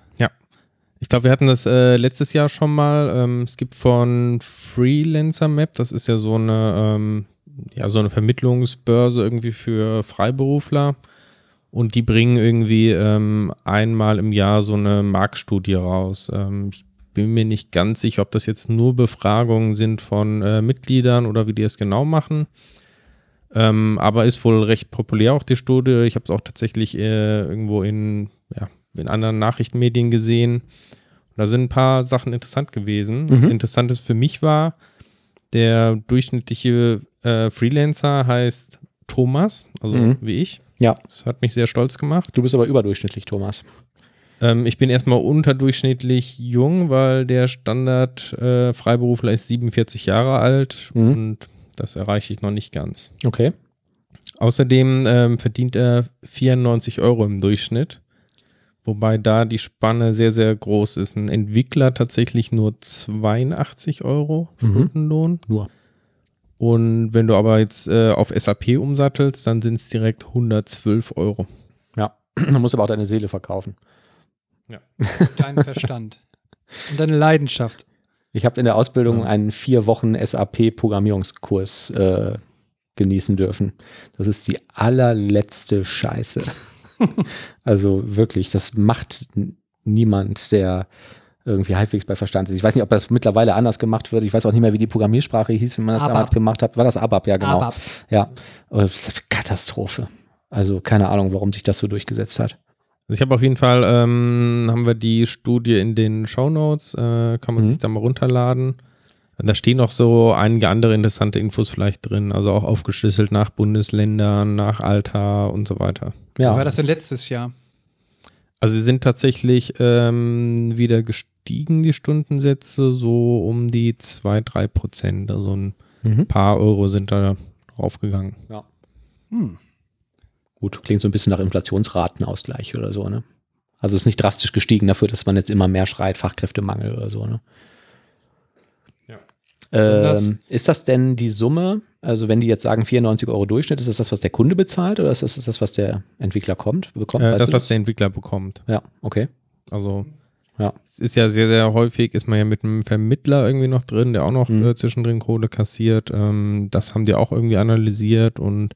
C: Ich glaube, wir hatten das äh, letztes Jahr schon mal. Ähm, es gibt von Freelancer Map, das ist ja so eine, ähm, ja, so eine Vermittlungsbörse irgendwie für Freiberufler. Und die bringen irgendwie ähm, einmal im Jahr so eine Marktstudie raus. Ähm, ich bin mir nicht ganz sicher, ob das jetzt nur Befragungen sind von äh, Mitgliedern oder wie die es genau machen. Ähm, aber ist wohl recht populär auch die Studie. Ich habe es auch tatsächlich äh, irgendwo in, ja, in anderen Nachrichtenmedien gesehen. Da sind ein paar Sachen interessant gewesen.
B: Mhm.
C: Interessantes für mich war, der durchschnittliche äh, Freelancer heißt Thomas, also
B: Mhm.
C: wie ich.
B: Ja.
C: Das hat mich sehr stolz gemacht.
B: Du bist aber überdurchschnittlich, Thomas.
C: Ähm, ich bin erstmal unterdurchschnittlich jung, weil der Standard äh, Freiberufler ist 47 Jahre alt
B: Mhm.
C: und das erreiche ich noch nicht ganz.
B: Okay.
C: Außerdem ähm, verdient er 94 Euro im Durchschnitt, wobei da die Spanne sehr, sehr groß ist. Ein Entwickler tatsächlich nur 82 Euro
B: Mhm.
C: Stundenlohn.
B: Nur.
C: Und wenn du aber jetzt äh, auf SAP umsattelst, dann sind es direkt 112 Euro.
B: Ja. Man muss aber auch deine Seele verkaufen.
A: Deinen Verstand. Und deine Leidenschaft.
B: Ich habe in der Ausbildung
C: Ja.
B: einen vier Wochen SAP-Programmierungskurs äh, genießen dürfen. Das ist die allerletzte Scheiße. also wirklich, das macht niemand, der irgendwie halbwegs bei Verstand ist. Ich weiß nicht, ob das mittlerweile anders gemacht wird. Ich weiß auch nicht mehr, wie die Programmiersprache hieß, wenn man das
A: ABAP.
B: damals gemacht hat. War das ABAP? Ja, genau.
A: Aber
B: Ja, Katastrophe. Also keine Ahnung, warum sich das so durchgesetzt hat.
C: Also ich habe auf jeden Fall, ähm, haben wir die Studie in den Shownotes, äh, kann man
B: Mhm.
C: sich da mal runterladen. Da stehen noch so einige andere interessante Infos vielleicht drin, also auch aufgeschlüsselt nach Bundesländern, nach Alter und so weiter.
A: wie
B: Ja,
A: war das denn letztes Jahr?
C: Also sie sind tatsächlich ähm, wieder gestiegen, die Stundensätze, so um die 2, 3 Prozent. Also ein
B: mhm.
C: paar Euro sind da draufgegangen.
A: Hm.
B: gut, klingt so ein bisschen nach Inflationsratenausgleich oder so, ne? Also ist nicht drastisch gestiegen dafür, dass man jetzt immer mehr schreit, Fachkräftemangel oder so, ne? Ähm, ist das denn die Summe, also wenn die jetzt sagen 94 Euro Durchschnitt, ist das das, was der Kunde bezahlt oder ist das das, was der Entwickler kommt, bekommt?
C: Äh, das, was der Entwickler bekommt.
B: Ja, okay.
C: Also
B: Ja.
C: es ist ja sehr, sehr häufig, ist man ja mit einem Vermittler irgendwie noch drin, der auch noch
B: Mhm.
C: äh, zwischendrin Kohle kassiert. Ähm, das haben die auch irgendwie analysiert und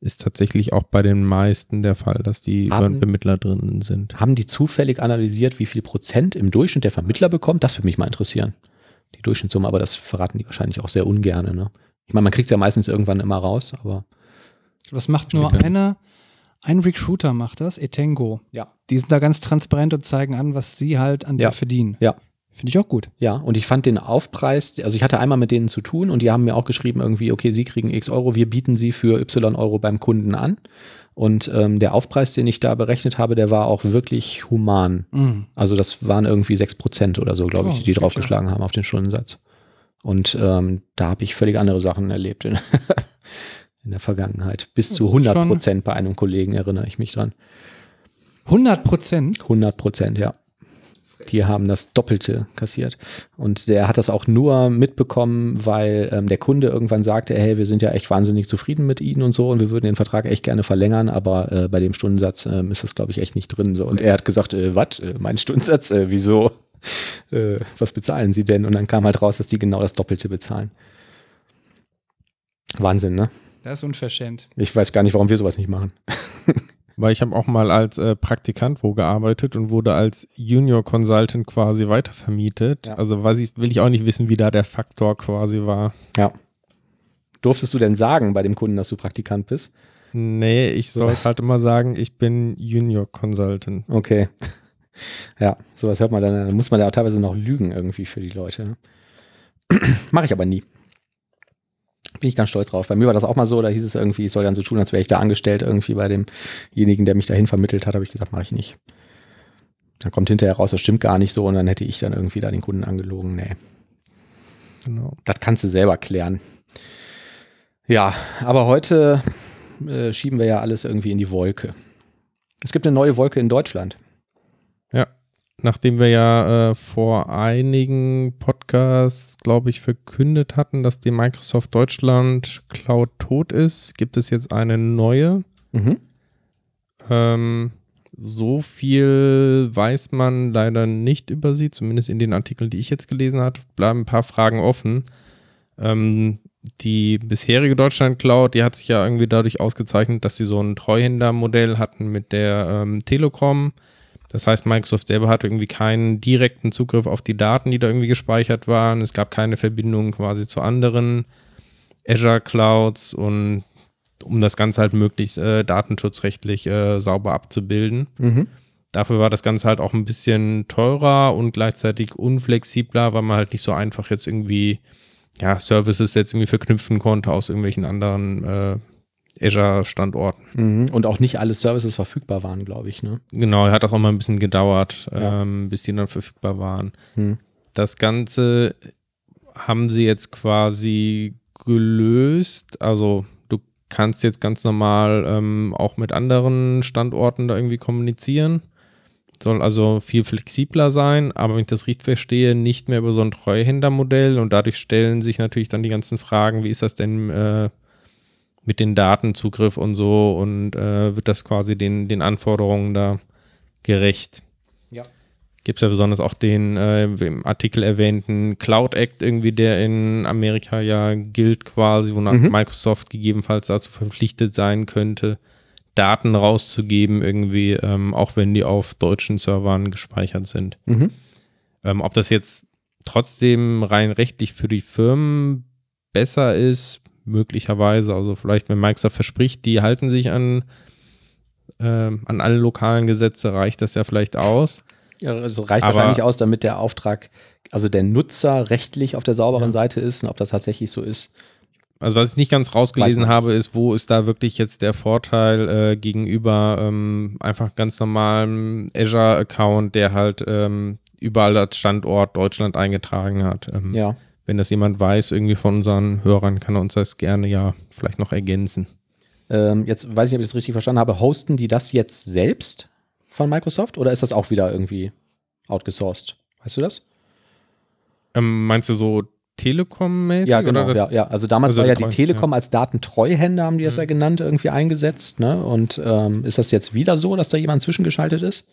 C: ist tatsächlich auch bei den meisten der Fall, dass die
B: Haben-
C: Vermittler drin sind.
B: Haben die zufällig analysiert, wie viel Prozent im Durchschnitt der Vermittler bekommt? Das würde mich mal interessieren. Die Durchschnittssumme, aber das verraten die wahrscheinlich auch sehr ungern. Ne? Ich meine, man kriegt es ja meistens irgendwann immer raus, aber
A: Das macht nur
C: Steht da.
A: einer. Ein Recruiter macht das, Etengo.
B: Ja.
A: Die sind da ganz transparent und zeigen an, was sie halt an
B: Ja.
A: dir verdienen.
B: Ja.
A: Finde ich auch gut.
B: Ja, und ich fand den Aufpreis, also ich hatte einmal mit denen zu tun und die haben mir auch geschrieben, irgendwie, okay, sie kriegen x Euro, wir bieten sie für y Euro beim Kunden an. Und ähm, der Aufpreis, den ich da berechnet habe, der war auch wirklich human.
A: Mhm.
B: Also das waren irgendwie 6 Prozent oder so, glaube
A: Oh,
B: ich, die, die
A: geht
B: draufgeschlagen haben auf den Stundensatz. Und ähm, da habe ich völlig andere Sachen erlebt in, in der Vergangenheit. Bis zu
A: Das ist
B: 100
A: schon-
B: Prozent bei einem Kollegen erinnere ich mich dran.
A: 100 Prozent.
B: 100 Prozent, ja. Die haben das Doppelte kassiert. Und der hat das auch nur mitbekommen, weil ähm, der Kunde irgendwann sagte, hey, wir sind ja echt wahnsinnig zufrieden mit Ihnen und so und wir würden den Vertrag echt gerne verlängern, aber äh, bei dem Stundensatz ähm, ist das, glaube ich, echt nicht drin. So. Und er hat gesagt, äh, was, äh, mein Stundensatz, äh, wieso? Äh, was bezahlen Sie denn? Und dann kam halt raus, dass die genau das Doppelte bezahlen. Wahnsinn, ne?
A: Das ist unverschämt.
B: Ich weiß gar nicht, warum wir sowas nicht machen.
C: Weil ich habe auch mal als äh, Praktikant wo gearbeitet und wurde als Junior Consultant quasi weitervermietet.
B: Ja.
C: Also weiß ich, will ich auch nicht wissen, wie da der Faktor quasi war.
B: Ja. Durftest du denn sagen bei dem Kunden, dass du Praktikant bist?
C: Nee, ich soll
B: Was?
C: halt immer sagen, ich bin Junior Consultant.
B: Okay. Ja, sowas hört man dann, dann muss man ja auch teilweise noch lügen irgendwie für die Leute. Ne? Mache ich aber nie. Bin ich ganz stolz drauf. Bei mir war das auch mal so, da hieß es irgendwie, ich soll dann so tun, als wäre ich da angestellt irgendwie bei demjenigen, der mich dahin vermittelt hat, habe ich gesagt, mache ich nicht. Dann kommt hinterher raus, das stimmt gar nicht so und dann hätte ich dann irgendwie da den Kunden angelogen. Nee,
C: Genau.
B: das kannst du selber klären. Ja, aber heute äh, schieben wir ja alles irgendwie in die Wolke. Es gibt eine neue Wolke in Deutschland.
C: Nachdem wir ja äh, vor einigen Podcasts, glaube ich, verkündet hatten, dass die Microsoft Deutschland Cloud tot ist, gibt es jetzt eine neue.
B: Mhm.
C: Ähm, so viel weiß man leider nicht über sie, zumindest in den Artikeln, die ich jetzt gelesen habe, bleiben ein paar Fragen offen. Ähm, die bisherige Deutschland Cloud, die hat sich ja irgendwie dadurch ausgezeichnet, dass sie so ein Treuhändermodell hatten mit der ähm, Telekom. Das heißt, Microsoft selber hatte irgendwie keinen direkten Zugriff auf die Daten, die da irgendwie gespeichert waren. Es gab keine Verbindung quasi zu anderen Azure Clouds und um das Ganze halt möglichst äh, datenschutzrechtlich äh, sauber abzubilden.
B: Mhm.
C: Dafür war das Ganze halt auch ein bisschen teurer und gleichzeitig unflexibler, weil man halt nicht so einfach jetzt irgendwie ja, Services jetzt irgendwie verknüpfen konnte aus irgendwelchen anderen äh, Azure-Standorten.
B: Mhm. Und auch nicht alle Services verfügbar waren, glaube ich. Ne?
C: Genau, hat auch immer ein bisschen gedauert,
B: Ja.
C: ähm, bis die dann verfügbar waren.
B: Mhm.
C: Das Ganze haben sie jetzt quasi gelöst. Also du kannst jetzt ganz normal ähm, auch mit anderen Standorten da irgendwie kommunizieren. Soll also viel flexibler sein, aber wenn ich das richtig verstehe, nicht mehr über so ein Treuhändermodell und dadurch stellen sich natürlich dann die ganzen Fragen, wie ist das denn äh, mit den Datenzugriff und so und äh, wird das quasi den, den Anforderungen da gerecht?
B: Ja.
C: Gibt es ja besonders auch den äh, im Artikel erwähnten Cloud Act irgendwie, der in Amerika ja gilt quasi, wonach
B: Mhm.
C: Microsoft gegebenenfalls dazu verpflichtet sein könnte, Daten rauszugeben irgendwie, ähm, auch wenn die auf deutschen Servern gespeichert sind.
B: Mhm.
C: Ähm, ob das jetzt trotzdem rein rechtlich für die Firmen besser ist, möglicherweise. Also vielleicht, wenn Microsoft verspricht, die halten sich an, ähm, an alle lokalen Gesetze, reicht das ja vielleicht aus.
B: Ja, also reicht
C: Aber-
B: wahrscheinlich aus, damit der Auftrag, also der Nutzer rechtlich auf der sauberen
C: Ja.
B: Seite ist und ob das tatsächlich so ist.
C: Also was ich nicht ganz rausgelesen habe, ist, wo ist da wirklich jetzt der Vorteil äh, gegenüber ähm, einfach ganz normalem Azure-Account, der halt ähm, überall als Standort Deutschland eingetragen hat. Ähm,
B: Ja.
C: Wenn das jemand weiß, irgendwie von unseren Hörern, kann er uns das gerne ja vielleicht noch ergänzen.
B: Ähm, jetzt weiß ich nicht, ob ich das richtig verstanden habe. Hosten die das jetzt selbst von Microsoft oder ist das auch wieder irgendwie outgesourced? Weißt du das?
C: Ähm, meinst du so Telekom-mäßig?
B: Ja, genau. Ja,
C: das-
B: ja. Also damals
C: also
B: war ja die Telekom als Datentreuhänder, haben die das
C: Mhm.
B: ja genannt, irgendwie eingesetzt. Ne? Und ähm, ist das jetzt wieder so, dass da jemand zwischengeschaltet ist?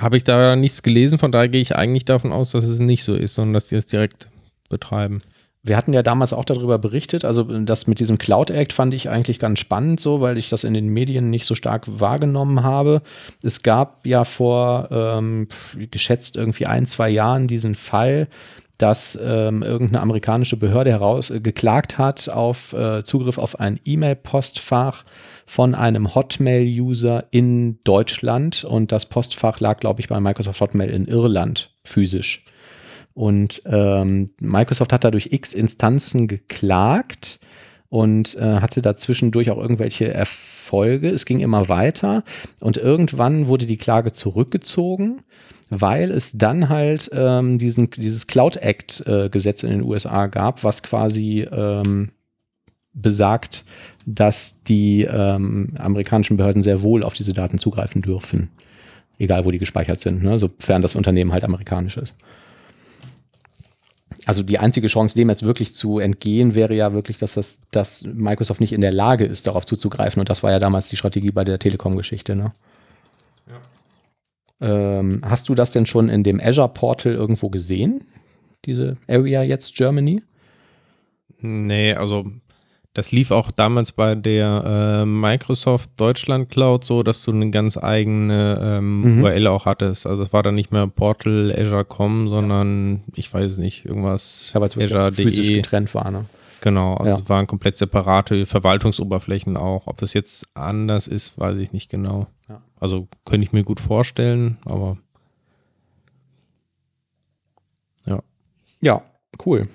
C: Habe ich da nichts gelesen, von daher gehe ich eigentlich davon aus, dass es nicht so ist, sondern dass die es direkt betreiben.
B: Wir hatten ja damals auch darüber berichtet, also das mit diesem Cloud Act fand ich eigentlich ganz spannend so, weil ich das in den Medien nicht so stark wahrgenommen habe. Es gab ja vor ähm, geschätzt irgendwie ein, zwei Jahren diesen Fall, dass ähm, irgendeine amerikanische Behörde heraus äh, geklagt hat auf äh, Zugriff auf ein E-Mail-Postfach von einem Hotmail-User in Deutschland und das Postfach lag, glaube ich, bei Microsoft Hotmail in Irland physisch. Und ähm, Microsoft hat da durch x Instanzen geklagt und äh, hatte dazwischendurch auch irgendwelche Erfolge. Es ging immer weiter und irgendwann wurde die Klage zurückgezogen, weil es dann halt ähm, diesen, dieses Cloud Act äh, in den USA gab, was quasi ähm, besagt, dass die ähm, amerikanischen Behörden sehr wohl auf diese Daten zugreifen dürfen, egal wo die gespeichert sind, ne? sofern das Unternehmen halt amerikanisch ist. Also die einzige Chance, dem jetzt wirklich zu entgehen, wäre ja wirklich, dass, das, dass Microsoft nicht in der Lage ist, darauf zuzugreifen. Und das war ja damals die Strategie bei der Telekom-Geschichte. Ne? Ähm, hast du das denn schon in dem Azure Portal irgendwo gesehen? Diese Area jetzt Germany?
C: Nee, also das lief auch damals bei der äh, Microsoft Deutschland Cloud so, dass du eine ganz eigene ähm,
B: Mhm.
C: URL auch hattest. Also es war dann nicht mehr Portal Azure.com, sondern ich weiß nicht, irgendwas
B: Ja, wirklich physisch
C: Azure.de.
B: getrennt war. Ne?
C: Genau, also
B: Ja.
C: es waren komplett separate Verwaltungsoberflächen auch. Ob das jetzt anders ist, weiß ich nicht genau.
B: Ja.
C: Also könnte ich mir gut vorstellen, aber
B: Ja, cool.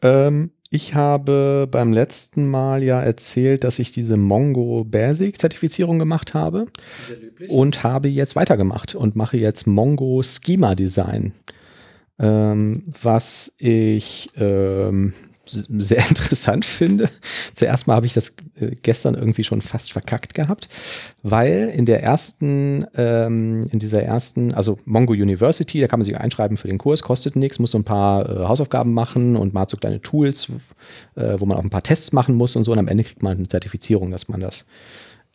B: Ähm, ich habe beim letzten Mal ja erzählt, dass ich diese Mongo Basic Zertifizierung gemacht habe und habe jetzt weitergemacht und mache jetzt Mongo Schema Design. Ähm, was ich ähm, sehr interessant finde. Zuerst mal habe ich das äh, gestern irgendwie schon fast verkackt gehabt, weil in der ersten, ähm, in dieser ersten, also Mongo University, da kann man sich einschreiben für den Kurs, kostet nichts, muss so ein paar äh, Hausaufgaben machen und hat so kleine Tools, äh, wo man auch ein paar Tests machen muss und so und am Ende kriegt man eine Zertifizierung, dass man das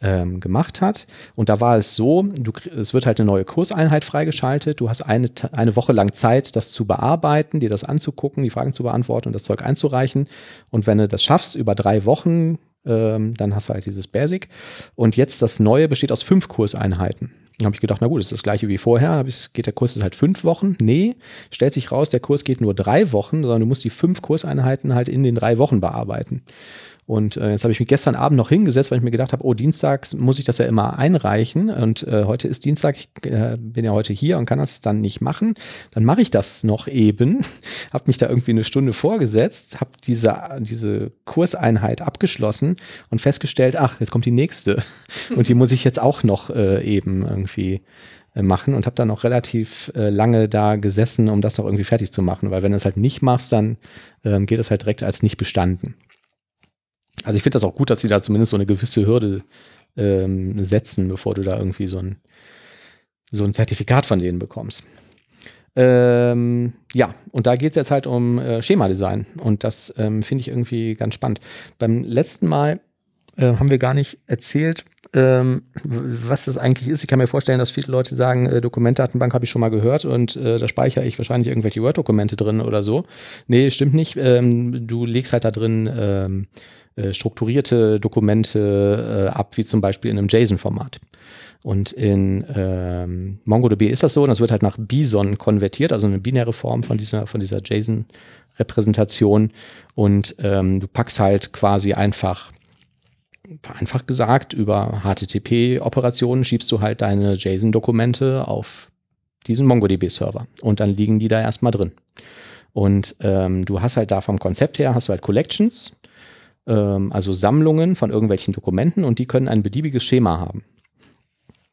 B: ähm, gemacht hat. Und da war es so, du, es wird halt eine neue Kurseinheit freigeschaltet. Du hast eine, eine Woche lang Zeit, das zu bearbeiten, dir das anzugucken, die Fragen zu beantworten und das Zeug einzureichen. Und wenn du das schaffst, über drei Wochen Ähm, dann hast du halt dieses Basic. Und jetzt das Neue besteht aus fünf Kurseinheiten. Dann habe ich gedacht, na gut, das ist das gleiche wie vorher. Ich, geht der Kurs ist halt fünf Wochen? Nee, stellt sich raus, der Kurs geht nur drei Wochen, sondern du musst die fünf Kurseinheiten halt in den drei Wochen bearbeiten. Und äh, jetzt habe ich mich gestern Abend noch hingesetzt, weil ich mir gedacht habe, oh, dienstags muss ich das ja immer einreichen. Und äh, heute ist Dienstag, ich äh, bin ja heute hier und kann das dann nicht machen. Dann mache ich das noch eben. habe mich da irgendwie eine Stunde vorgesetzt, habe diese, diese Kurseinheit abgeschlossen und festgestellt, ach, jetzt kommt die nächste. Und die muss ich jetzt auch noch äh, eben irgendwie äh, machen und habe dann noch relativ äh, lange da gesessen, um das noch irgendwie fertig zu machen. Weil wenn du es halt nicht machst, dann ähm, geht es halt direkt als nicht bestanden. Also ich finde das auch gut, dass sie da zumindest so eine gewisse Hürde ähm, setzen, bevor du da irgendwie so ein, so ein Zertifikat von denen bekommst. Ähm, ja, und da geht es jetzt halt um äh, Schema-Design und das ähm, finde ich irgendwie ganz spannend. Beim letzten Mal äh, haben wir gar nicht erzählt, ähm, was das eigentlich ist. Ich kann mir vorstellen, dass viele Leute sagen, äh, Dokumentdatenbank habe ich schon mal gehört und äh, da speichere ich wahrscheinlich irgendwelche Word-Dokumente drin oder so. Nee, stimmt nicht. Ähm, du legst halt da drin ähm, äh, strukturierte Dokumente äh, ab, wie zum Beispiel in einem JSON-Format. Und in ähm, MongoDB ist das so, und das wird halt nach Bison konvertiert, also eine binäre Form von dieser, von dieser JSON-Repräsentation. Und ähm, du packst halt quasi einfach, einfach gesagt, über HTTP-Operationen schiebst du halt deine JSON-Dokumente auf diesen MongoDB-Server. Und dann liegen die da erstmal drin. Und ähm, du hast halt da vom Konzept her, hast du halt Collections, ähm, also Sammlungen von irgendwelchen Dokumenten und die können ein beliebiges Schema haben.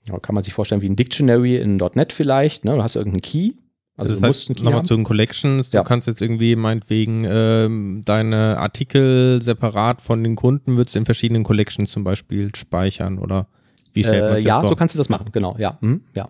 B: Ja, kann man sich vorstellen wie ein Dictionary in .NET vielleicht. Ne? Du hast irgendeinen Key.
C: Also das heißt, nochmal zu den Collections, du ja. kannst jetzt irgendwie meinetwegen ähm, deine Artikel separat von den Kunden, würdest in verschiedenen Collections zum Beispiel speichern oder
B: wie stellt äh, Ja, vor? so kannst du das machen, genau, ja. Mhm, ja.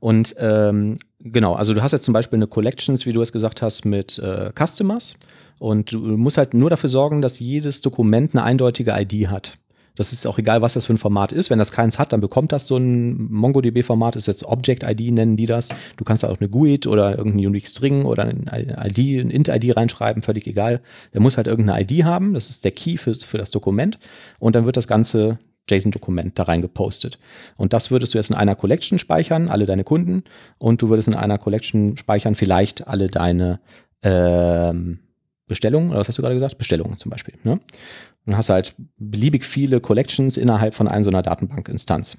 B: Und ähm, genau, also du hast jetzt zum Beispiel eine Collections, wie du es gesagt hast, mit äh, Customers und du musst halt nur dafür sorgen, dass jedes Dokument eine eindeutige ID hat. Das ist auch egal, was das für ein Format ist. Wenn das keins hat, dann bekommt das so ein MongoDB-Format, ist jetzt Object-ID, nennen die das. Du kannst da auch eine GUID oder irgendeinen Unique String oder ein ID, ein Int-ID reinschreiben, völlig egal. Der muss halt irgendeine ID haben, das ist der Key für, für das Dokument. Und dann wird das Ganze JSON-Dokument da rein gepostet. Und das würdest du jetzt in einer Collection speichern, alle deine Kunden. Und du würdest in einer Collection speichern vielleicht alle deine ähm, Bestellungen, oder was hast du gerade gesagt? Bestellungen zum Beispiel. Ne? Dann hast halt beliebig viele Collections innerhalb von einer so einer Datenbankinstanz.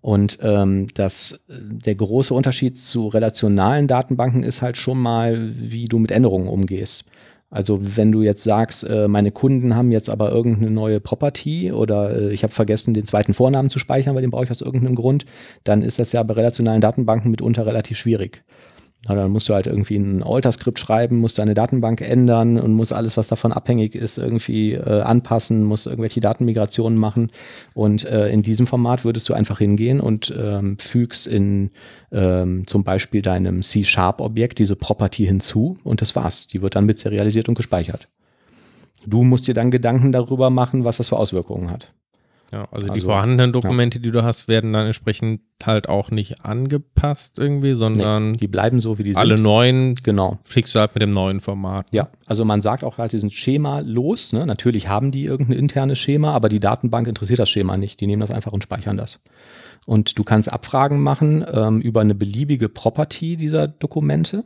B: Und ähm, das, der große Unterschied zu relationalen Datenbanken ist halt schon mal, wie du mit Änderungen umgehst. Also wenn du jetzt sagst, äh, meine Kunden haben jetzt aber irgendeine neue Property oder äh, ich habe vergessen, den zweiten Vornamen zu speichern, weil den brauche ich aus irgendeinem Grund, dann ist das ja bei relationalen Datenbanken mitunter relativ schwierig. Na, dann musst du halt irgendwie ein Alter-Skript schreiben, musst deine Datenbank ändern und musst alles, was davon abhängig ist, irgendwie äh, anpassen, musst irgendwelche Datenmigrationen machen. Und äh, in diesem Format würdest du einfach hingehen und ähm, fügst in ähm, zum Beispiel deinem C-Sharp-Objekt diese Property hinzu und das war's. Die wird dann mit serialisiert und gespeichert. Du musst dir dann Gedanken darüber machen, was das für Auswirkungen hat.
C: Ja, also, also die vorhandenen Dokumente, ja. die du hast, werden dann entsprechend halt auch nicht angepasst irgendwie, sondern
B: nee, die bleiben so, wie die
C: sind. Alle neuen
B: genau.
C: schickst du halt mit dem neuen Format.
B: Ja, also man sagt auch halt, die sind Schema los. Ne? Natürlich haben die irgendein internes Schema, aber die Datenbank interessiert das Schema nicht. Die nehmen das einfach und speichern das. Und du kannst Abfragen machen ähm, über eine beliebige Property dieser Dokumente.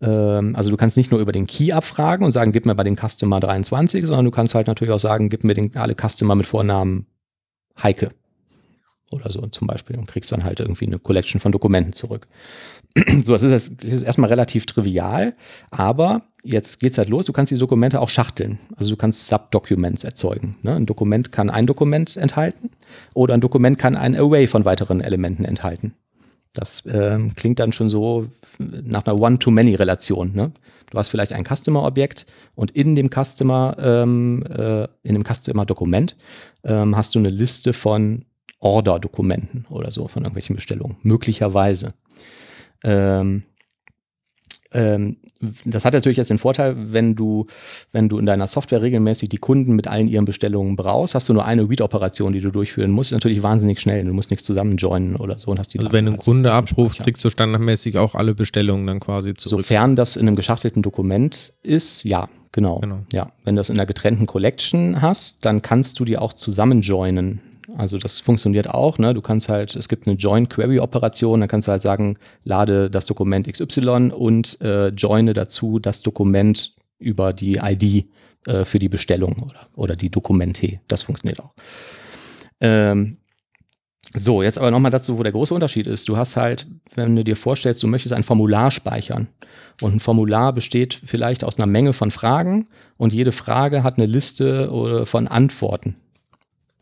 B: Ähm, also du kannst nicht nur über den Key abfragen und sagen, gib mir bei den Customer 23, sondern du kannst halt natürlich auch sagen, gib mir den, alle Customer mit Vornamen Heike oder so zum Beispiel und kriegst dann halt irgendwie eine Collection von Dokumenten zurück. so, das ist, das ist erstmal relativ trivial, aber jetzt geht's halt los. Du kannst die Dokumente auch schachteln. Also du kannst Subdocuments erzeugen. Ne? Ein Dokument kann ein Dokument enthalten oder ein Dokument kann ein Array von weiteren Elementen enthalten. Das ähm, klingt dann schon so nach einer One-to-Many-Relation. Ne? Du hast vielleicht ein Customer-Objekt und in dem Customer, ähm, äh, in dem Customer-Dokument ähm, hast du eine Liste von Order-Dokumenten oder so, von irgendwelchen Bestellungen. Möglicherweise. Ähm, das hat natürlich jetzt den Vorteil, wenn du, wenn du in deiner Software regelmäßig die Kunden mit allen ihren Bestellungen brauchst, hast du nur eine Read-Operation, die du durchführen musst. Ist natürlich wahnsinnig schnell. Du musst nichts zusammenjoinen oder so und hast die
C: Also wenn ein Kunde abruft, kriegst du standardmäßig auch alle Bestellungen dann quasi zurück.
B: Sofern das in einem geschachtelten Dokument ist, ja, Genau.
C: Genau.
B: Ja, wenn du das in einer getrennten Collection hast, dann kannst du die auch zusammen joinen. Also das funktioniert auch. Ne? Du kannst halt, es gibt eine Join-Query-Operation, dann kannst du halt sagen, lade das Dokument XY und äh, joine dazu das Dokument über die ID äh, für die Bestellung oder, oder die Dokumente. Das funktioniert auch. Ähm, so, jetzt aber nochmal dazu, wo der große Unterschied ist. Du hast halt, wenn du dir vorstellst, du möchtest ein Formular speichern. Und ein Formular besteht vielleicht aus einer Menge von Fragen und jede Frage hat eine Liste oder von Antworten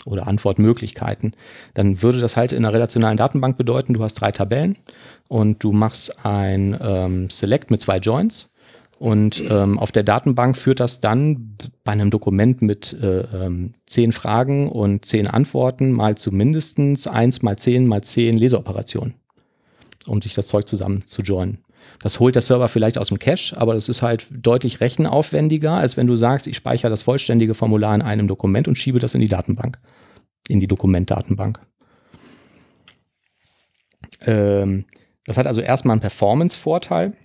B: oder Antwortmöglichkeiten. Dann würde das halt in einer relationalen Datenbank bedeuten, du hast drei Tabellen und du machst ein ähm, Select mit zwei Joins und ähm, auf der Datenbank führt das dann bei einem Dokument mit äh, ähm, zehn Fragen und zehn Antworten mal zu mindestens eins mal zehn mal zehn Leseoperationen, um sich das Zeug zusammen zu joinen. Das holt der Server vielleicht aus dem Cache, aber das ist halt deutlich rechenaufwendiger, als wenn du sagst, ich speichere das vollständige Formular in einem Dokument und schiebe das in die Datenbank, in die Dokumentdatenbank. Ähm, das hat also erstmal einen Performance-Vorteil.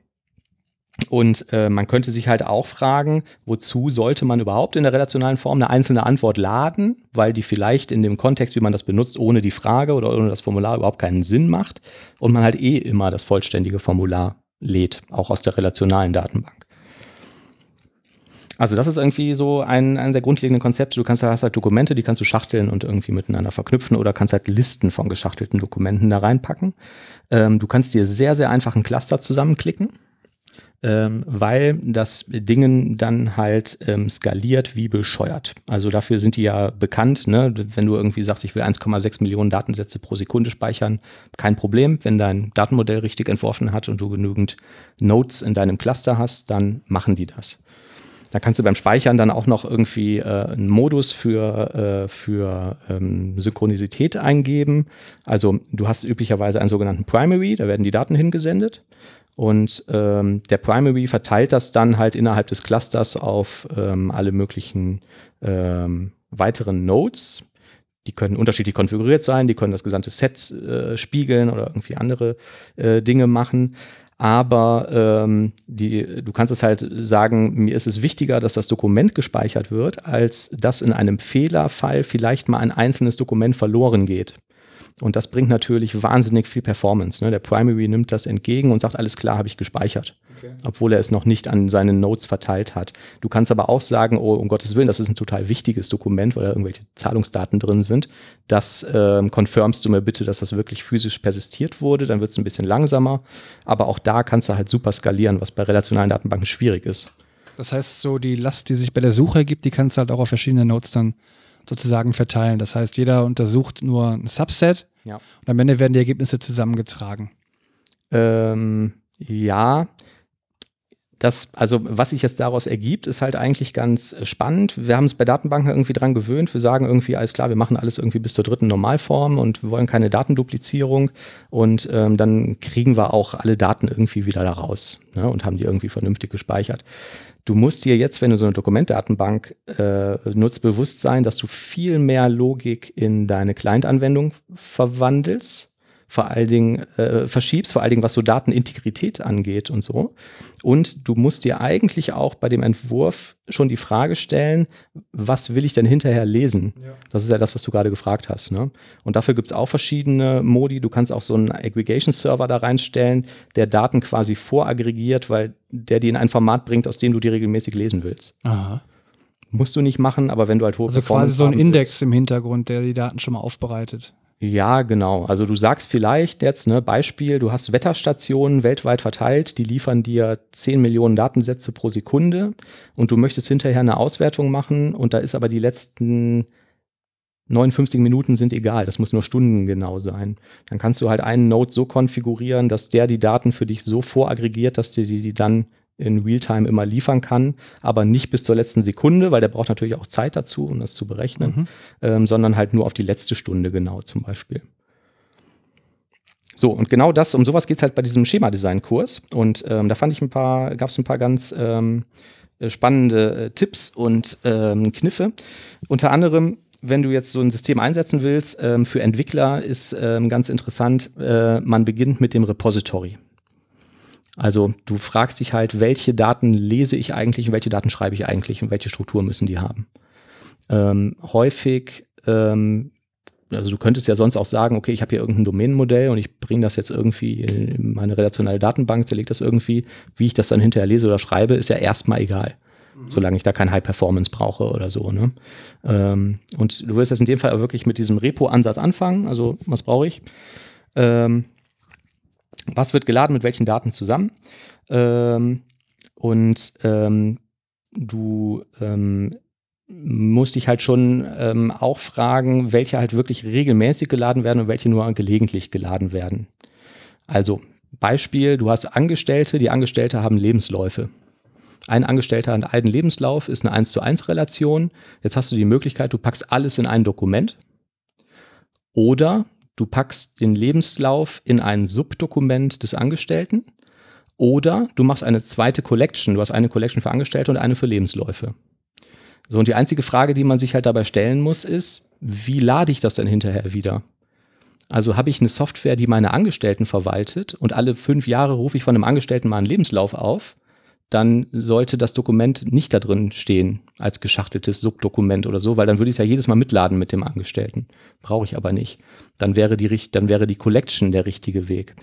B: Und äh, man könnte sich halt auch fragen, wozu sollte man überhaupt in der relationalen Form eine einzelne Antwort laden, weil die vielleicht in dem Kontext, wie man das benutzt, ohne die Frage oder ohne das Formular überhaupt keinen Sinn macht und man halt eh immer das vollständige Formular lädt, auch aus der relationalen Datenbank. Also das ist irgendwie so ein, ein der grundlegenden Konzepte. Du kannst hast halt Dokumente, die kannst du schachteln und irgendwie miteinander verknüpfen oder kannst halt Listen von geschachtelten Dokumenten da reinpacken. Ähm, du kannst dir sehr, sehr einfach ein Cluster zusammenklicken ähm, weil das Dingen dann halt ähm, skaliert wie bescheuert. Also dafür sind die ja bekannt. Ne? Wenn du irgendwie sagst, ich will 1,6 Millionen Datensätze pro Sekunde speichern, kein Problem. Wenn dein Datenmodell richtig entworfen hat und du genügend Nodes in deinem Cluster hast, dann machen die das. Da kannst du beim Speichern dann auch noch irgendwie äh, einen Modus für, äh, für ähm, Synchronisität eingeben. Also du hast üblicherweise einen sogenannten Primary, da werden die Daten hingesendet. Und ähm, der Primary verteilt das dann halt innerhalb des Clusters auf ähm, alle möglichen ähm, weiteren Nodes. Die können unterschiedlich konfiguriert sein, die können das gesamte Set äh, spiegeln oder irgendwie andere äh, Dinge machen. Aber ähm, die, du kannst es halt sagen, mir ist es wichtiger, dass das Dokument gespeichert wird, als dass in einem Fehlerfall vielleicht mal ein einzelnes Dokument verloren geht. Und das bringt natürlich wahnsinnig viel Performance. Ne? Der Primary nimmt das entgegen und sagt, alles klar, habe ich gespeichert. Okay. Obwohl er es noch nicht an seine Nodes verteilt hat. Du kannst aber auch sagen, oh, um Gottes Willen, das ist ein total wichtiges Dokument, weil da irgendwelche Zahlungsdaten drin sind. Das confirmst du mir bitte, dass das wirklich physisch persistiert wurde. Dann wird es ein bisschen langsamer. Aber auch da kannst du halt super skalieren, was bei relationalen Datenbanken schwierig ist.
A: Das heißt, so die Last, die sich bei der Suche ergibt, die kannst du halt auch auf verschiedene Nodes dann sozusagen verteilen. Das heißt, jeder untersucht nur ein Subset
B: ja.
A: und am Ende werden die Ergebnisse zusammengetragen.
B: Ähm, ja, das, also was sich jetzt daraus ergibt, ist halt eigentlich ganz spannend. Wir haben es bei Datenbanken irgendwie dran gewöhnt. Wir sagen irgendwie, alles klar, wir machen alles irgendwie bis zur dritten Normalform und wir wollen keine Datenduplizierung. Und ähm, dann kriegen wir auch alle Daten irgendwie wieder da raus ne, und haben die irgendwie vernünftig gespeichert. Du musst dir jetzt, wenn du so eine Dokumentdatenbank äh, nutzt, bewusst sein, dass du viel mehr Logik in deine Client-Anwendung verwandelst vor allen Dingen äh, verschiebst, vor allen Dingen was so Datenintegrität angeht und so. Und du musst dir eigentlich auch bei dem Entwurf schon die Frage stellen, was will ich denn hinterher lesen? Ja. Das ist ja das, was du gerade gefragt hast. Ne? Und dafür gibt es auch verschiedene Modi. Du kannst auch so einen Aggregation-Server da reinstellen, der Daten quasi voraggregiert, weil der die in ein Format bringt, aus dem du die regelmäßig lesen willst.
A: Aha.
B: Musst du nicht machen, aber wenn du halt hohe
A: Also quasi so ein Index willst, im Hintergrund, der die Daten schon mal aufbereitet.
B: Ja, genau. Also du sagst vielleicht jetzt, ne, Beispiel, du hast Wetterstationen weltweit verteilt, die liefern dir 10 Millionen Datensätze pro Sekunde und du möchtest hinterher eine Auswertung machen und da ist aber die letzten 59 Minuten sind egal, das muss nur Stunden genau sein. Dann kannst du halt einen Node so konfigurieren, dass der die Daten für dich so voraggregiert, dass dir die, die dann in Realtime immer liefern kann, aber nicht bis zur letzten Sekunde, weil der braucht natürlich auch Zeit dazu, um das zu berechnen, mhm. ähm, sondern halt nur auf die letzte Stunde genau zum Beispiel. So, und genau das, um sowas geht es halt bei diesem Schema-Design-Kurs. Und ähm, da fand ich ein paar, gab es ein paar ganz ähm, spannende äh, Tipps und ähm, Kniffe. Unter anderem, wenn du jetzt so ein System einsetzen willst, ähm, für Entwickler ist ähm, ganz interessant, äh, man beginnt mit dem Repository. Also du fragst dich halt, welche Daten lese ich eigentlich und welche Daten schreibe ich eigentlich und welche Struktur müssen die haben. Ähm, häufig, ähm, also du könntest ja sonst auch sagen, okay, ich habe hier irgendein Domänenmodell und ich bringe das jetzt irgendwie in meine relationale Datenbank, zerlege das irgendwie, wie ich das dann hinterher lese oder schreibe, ist ja erstmal egal solange ich da kein High Performance brauche oder so. Ne? Ähm, und du wirst jetzt in dem Fall wirklich mit diesem Repo-Ansatz anfangen. Also, was brauche ich? Ähm, was wird geladen mit welchen Daten zusammen? Ähm, und ähm, du ähm, musst dich halt schon ähm, auch fragen, welche halt wirklich regelmäßig geladen werden und welche nur gelegentlich geladen werden. Also Beispiel, du hast Angestellte, die Angestellte haben Lebensläufe. Ein Angestellter hat einen Lebenslauf, ist eine 1 zu 1 Relation. Jetzt hast du die Möglichkeit, du packst alles in ein Dokument. Oder du packst den Lebenslauf in ein Subdokument des Angestellten. Oder du machst eine zweite Collection. Du hast eine Collection für Angestellte und eine für Lebensläufe. So, und die einzige Frage, die man sich halt dabei stellen muss, ist, wie lade ich das denn hinterher wieder? Also habe ich eine Software, die meine Angestellten verwaltet und alle fünf Jahre rufe ich von einem Angestellten mal einen Lebenslauf auf dann sollte das Dokument nicht da drin stehen als geschachteltes Subdokument oder so, weil dann würde ich es ja jedes Mal mitladen mit dem Angestellten. Brauche ich aber nicht. Dann wäre die, dann wäre die Collection der richtige Weg.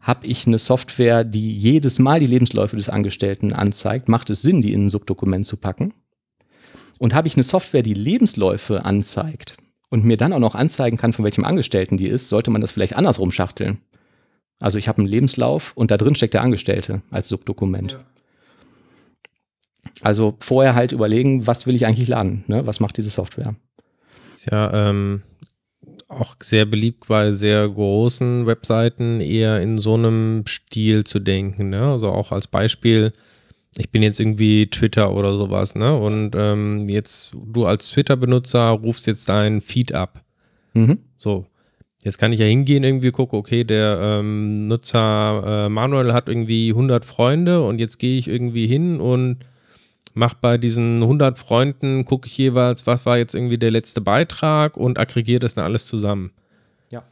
B: Habe ich eine Software, die jedes Mal die Lebensläufe des Angestellten anzeigt, macht es Sinn, die in ein Subdokument zu packen? Und habe ich eine Software, die Lebensläufe anzeigt und mir dann auch noch anzeigen kann, von welchem Angestellten die ist, sollte man das vielleicht andersrum schachteln. Also ich habe einen Lebenslauf und da drin steckt der Angestellte als Subdokument. Ja. Also vorher halt überlegen, was will ich eigentlich laden? Ne? Was macht diese Software?
C: Ist ja ähm, auch sehr beliebt bei sehr großen Webseiten, eher in so einem Stil zu denken. Ne? Also auch als Beispiel, ich bin jetzt irgendwie Twitter oder sowas, ne? Und ähm, jetzt du als Twitter-Benutzer rufst jetzt deinen Feed ab. Mhm. So. Jetzt kann ich ja hingehen, irgendwie gucken, okay, der ähm, Nutzer äh, Manuel hat irgendwie 100 Freunde und jetzt gehe ich irgendwie hin und mache bei diesen 100 Freunden, gucke ich jeweils, was war jetzt irgendwie der letzte Beitrag und aggregiere das dann alles zusammen.
B: Ja.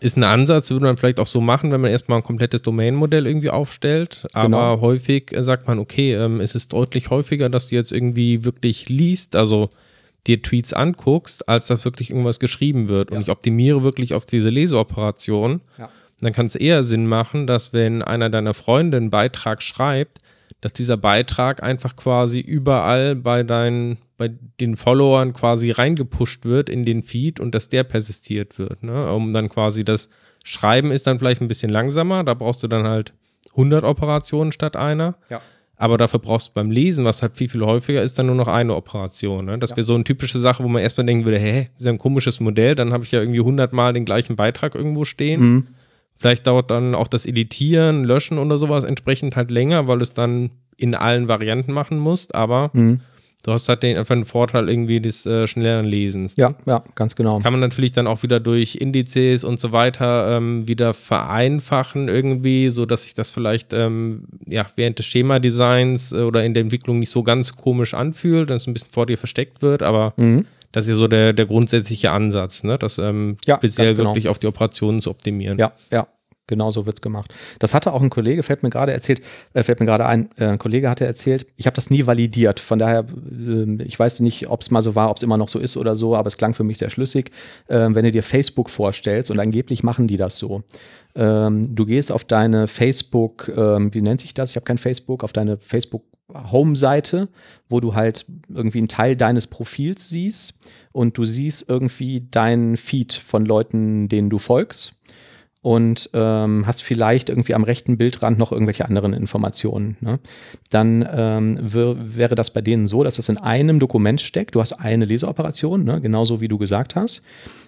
C: Ist ein Ansatz, würde man vielleicht auch so machen, wenn man erstmal ein komplettes Domain-Modell irgendwie aufstellt. Aber genau. häufig sagt man, okay, ähm, es ist deutlich häufiger, dass du jetzt irgendwie wirklich liest, also dir Tweets anguckst, als dass wirklich irgendwas geschrieben wird. Ja. Und ich optimiere wirklich auf diese Leseoperation. Ja. Dann kann es eher Sinn machen, dass wenn einer deiner Freunde einen Beitrag schreibt, dass dieser Beitrag einfach quasi überall bei deinen, bei den Followern quasi reingepusht wird in den Feed und dass der persistiert wird, ne? Um dann quasi das Schreiben ist dann vielleicht ein bisschen langsamer, da brauchst du dann halt 100 Operationen statt einer.
B: Ja.
C: Aber dafür brauchst du beim Lesen, was halt viel, viel häufiger ist, dann nur noch eine Operation. Ne? Das ja. wäre so eine typische Sache, wo man erstmal denken würde, hä, das ist ja ein komisches Modell, dann habe ich ja irgendwie 100 Mal den gleichen Beitrag irgendwo stehen. Mhm. Vielleicht dauert dann auch das Editieren, Löschen oder sowas entsprechend halt länger, weil du es dann in allen Varianten machen musst, aber mhm. du hast halt den, einfach den Vorteil irgendwie des äh, schnelleren Lesens.
B: Ja, ja, ganz genau.
C: Kann man natürlich dann auch wieder durch Indizes und so weiter ähm, wieder vereinfachen irgendwie, so dass sich das vielleicht ähm, ja, während des Schema-Designs äh, oder in der Entwicklung nicht so ganz komisch anfühlt, dass es ein bisschen vor dir versteckt wird, aber mhm. Das ist ja so der, der grundsätzliche Ansatz, ne? das ähm, ja, speziell genau. wirklich auf die Operationen zu optimieren.
B: Ja, ja, Genau so wird's gemacht. Das hatte auch ein Kollege, fällt mir gerade erzählt, äh, fällt mir gerade ein, äh, ein Kollege hatte erzählt, ich habe das nie validiert. Von daher, äh, ich weiß nicht, ob es mal so war, ob es immer noch so ist oder so, aber es klang für mich sehr schlüssig. Ähm, wenn du dir Facebook vorstellst und angeblich machen die das so. Ähm, du gehst auf deine Facebook, ähm, wie nennt sich das? Ich habe kein Facebook, auf deine Facebook Home-Seite, wo du halt irgendwie einen Teil deines Profils siehst und du siehst irgendwie deinen Feed von Leuten, denen du folgst und ähm, hast vielleicht irgendwie am rechten Bildrand noch irgendwelche anderen Informationen. Ne? Dann ähm, wäre das bei denen so, dass das in einem Dokument steckt. Du hast eine Leseoperation, ne? genauso wie du gesagt hast.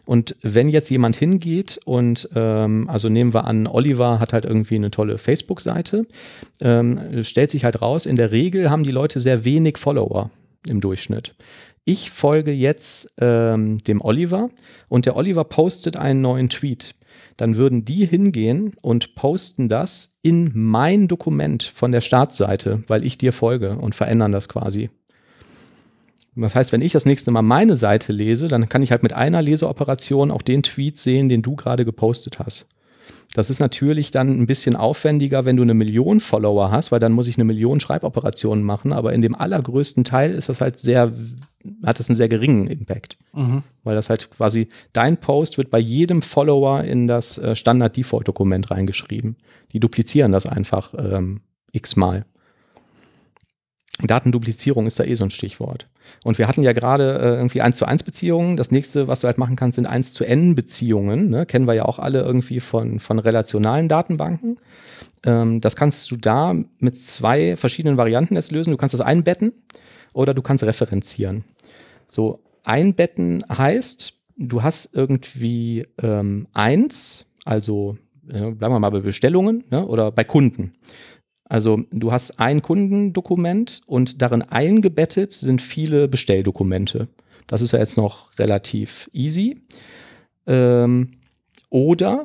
B: Und wenn jetzt jemand hingeht und, ähm, also nehmen wir an, Oliver hat halt irgendwie eine tolle Facebook-Seite, ähm, stellt sich halt raus, in der Regel haben die Leute sehr wenig Follower im Durchschnitt. Ich folge jetzt ähm, dem Oliver und der Oliver postet einen neuen Tweet. Dann würden die hingehen und posten das in mein Dokument von der Startseite, weil ich dir folge und verändern das quasi. Das heißt, wenn ich das nächste Mal meine Seite lese, dann kann ich halt mit einer Leseoperation auch den Tweet sehen, den du gerade gepostet hast. Das ist natürlich dann ein bisschen aufwendiger, wenn du eine Million Follower hast, weil dann muss ich eine Million Schreiboperationen machen. Aber in dem allergrößten Teil ist das halt sehr, hat das einen sehr geringen Impact.
A: Mhm.
B: Weil das halt quasi, dein Post wird bei jedem Follower in das äh, Standard-Default-Dokument reingeschrieben. Die duplizieren das einfach ähm, x-mal. Datenduplizierung ist da eh so ein Stichwort. Und wir hatten ja gerade äh, irgendwie 1 zu 1 Beziehungen. Das nächste, was du halt machen kannst, sind 1 zu N Beziehungen. Ne? Kennen wir ja auch alle irgendwie von, von relationalen Datenbanken. Ähm, das kannst du da mit zwei verschiedenen Varianten jetzt lösen. Du kannst das einbetten oder du kannst referenzieren. So, einbetten heißt, du hast irgendwie ähm, eins, also äh, bleiben wir mal bei Bestellungen ne? oder bei Kunden. Also du hast ein Kundendokument und darin eingebettet sind viele Bestelldokumente. Das ist ja jetzt noch relativ easy. Ähm, oder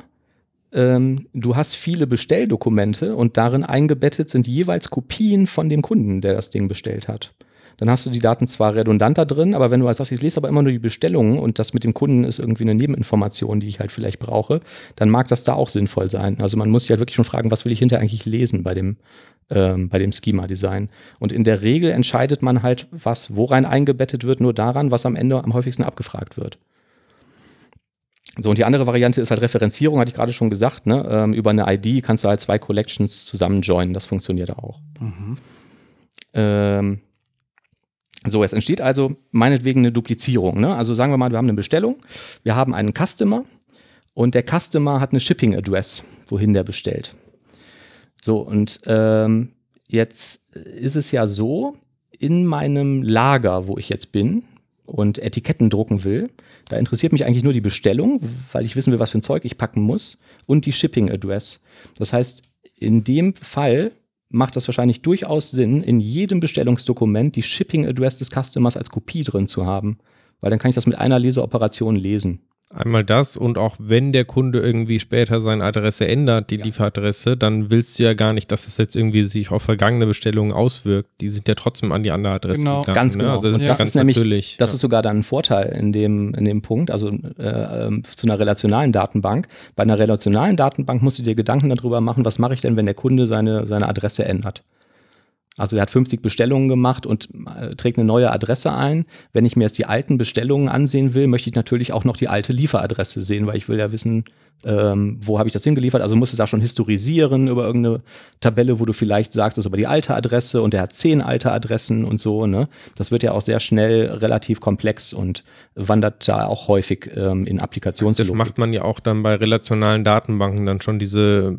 B: ähm, du hast viele Bestelldokumente und darin eingebettet sind jeweils Kopien von dem Kunden, der das Ding bestellt hat dann hast du die Daten zwar redundanter drin, aber wenn du als sagst, ich lese aber immer nur die Bestellungen und das mit dem Kunden ist irgendwie eine Nebeninformation, die ich halt vielleicht brauche, dann mag das da auch sinnvoll sein. Also man muss sich halt wirklich schon fragen, was will ich hinterher eigentlich lesen bei dem, ähm, bei dem Schema-Design. Und in der Regel entscheidet man halt, was worein eingebettet wird, nur daran, was am Ende am häufigsten abgefragt wird. So, und die andere Variante ist halt Referenzierung, hatte ich gerade schon gesagt. Ne? Ähm, über eine ID kannst du halt zwei Collections zusammen joinen, das funktioniert auch.
A: Mhm.
B: Ähm, so, es entsteht also meinetwegen eine Duplizierung. Ne? Also sagen wir mal, wir haben eine Bestellung, wir haben einen Customer und der Customer hat eine Shipping Address, wohin der bestellt. So, und ähm, jetzt ist es ja so, in meinem Lager, wo ich jetzt bin und Etiketten drucken will, da interessiert mich eigentlich nur die Bestellung, weil ich wissen will, was für ein Zeug ich packen muss und die Shipping Address. Das heißt, in dem Fall macht das wahrscheinlich durchaus Sinn, in jedem Bestellungsdokument die Shipping Address des Customers als Kopie drin zu haben, weil dann kann ich das mit einer Leseoperation lesen.
C: Einmal das und auch wenn der Kunde irgendwie später seine Adresse ändert, die ja. Lieferadresse, dann willst du ja gar nicht, dass es jetzt irgendwie sich auf vergangene Bestellungen auswirkt. Die sind ja trotzdem an die andere Adresse
B: genau.
C: gegangen.
B: Ganz ne? genau. Ne? Also das, ja. ist, das ist nämlich, natürlich, das ja. ist sogar dann ein Vorteil in dem, in dem Punkt, also äh, ähm, zu einer relationalen Datenbank. Bei einer relationalen Datenbank musst du dir Gedanken darüber machen, was mache ich denn, wenn der Kunde seine, seine Adresse ändert. Also er hat 50 Bestellungen gemacht und äh, trägt eine neue Adresse ein. Wenn ich mir jetzt die alten Bestellungen ansehen will, möchte ich natürlich auch noch die alte Lieferadresse sehen, weil ich will ja wissen, ähm, wo habe ich das hingeliefert? Also muss es da schon historisieren über irgendeine Tabelle, wo du vielleicht sagst, das ist aber die alte Adresse und der hat zehn alte Adressen und so. Ne? Das wird ja auch sehr schnell relativ komplex und wandert da auch häufig ähm, in Applikationslogik.
C: Das macht man ja auch dann bei relationalen Datenbanken dann schon diese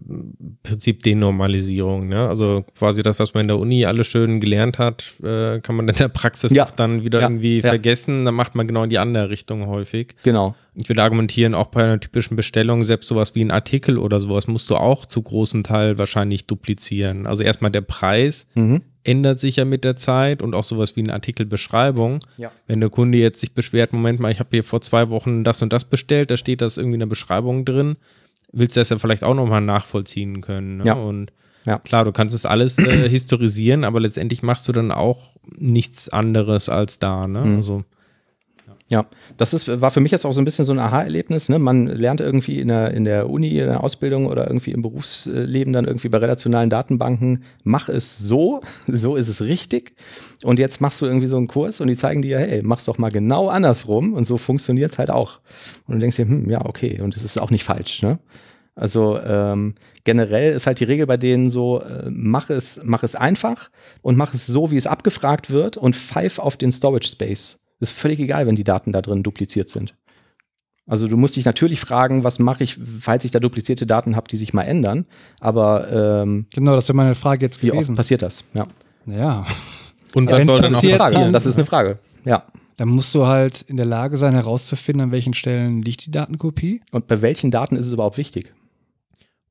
C: Prinzip Denormalisierung. Ne? Also quasi das, was man in der Uni alles schön gelernt hat, äh, kann man in der Praxis ja. dann wieder ja. irgendwie ja. vergessen. Dann macht man genau in die andere Richtung häufig.
B: Genau.
C: Ich würde argumentieren, auch bei einer typischen Bestellung, selbst sowas wie ein Artikel oder sowas, musst du auch zu großem Teil wahrscheinlich duplizieren. Also erstmal der Preis mhm. ändert sich ja mit der Zeit und auch sowas wie eine Artikelbeschreibung. Ja. Wenn der Kunde jetzt sich beschwert, Moment mal, ich habe hier vor zwei Wochen das und das bestellt, da steht das irgendwie in der Beschreibung drin, willst du das ja vielleicht auch nochmal nachvollziehen können. Ne?
B: Ja.
C: Und ja. Klar, du kannst es alles äh, historisieren, aber letztendlich machst du dann auch nichts anderes als da. Ne?
B: Mhm. Also ja, das ist, war für mich jetzt auch so ein bisschen so ein Aha-Erlebnis. Ne? Man lernt irgendwie in der, in der Uni, in der Ausbildung oder irgendwie im Berufsleben dann irgendwie bei relationalen Datenbanken, mach es so, so ist es richtig. Und jetzt machst du irgendwie so einen Kurs und die zeigen dir, hey, mach's doch mal genau andersrum und so funktioniert es halt auch. Und du denkst dir, hm, ja, okay, und es ist auch nicht falsch. Ne? Also ähm, generell ist halt die Regel bei denen so, äh, mach, es, mach es einfach und mach es so, wie es abgefragt wird und pfeif auf den Storage Space. Ist völlig egal, wenn die Daten da drin dupliziert sind. Also du musst dich natürlich fragen, was mache ich, falls ich da duplizierte Daten habe, die sich mal ändern. Aber ähm,
A: genau, das wäre meine Frage jetzt
B: wie
A: gewesen. Wie
B: oft passiert das? Ja.
A: Ja.
C: Und was soll dann auch passieren?
B: Das ist eine Frage. Ja.
A: Dann musst du halt in der Lage sein, herauszufinden, an welchen Stellen liegt die Datenkopie.
B: Und bei welchen Daten ist es überhaupt wichtig?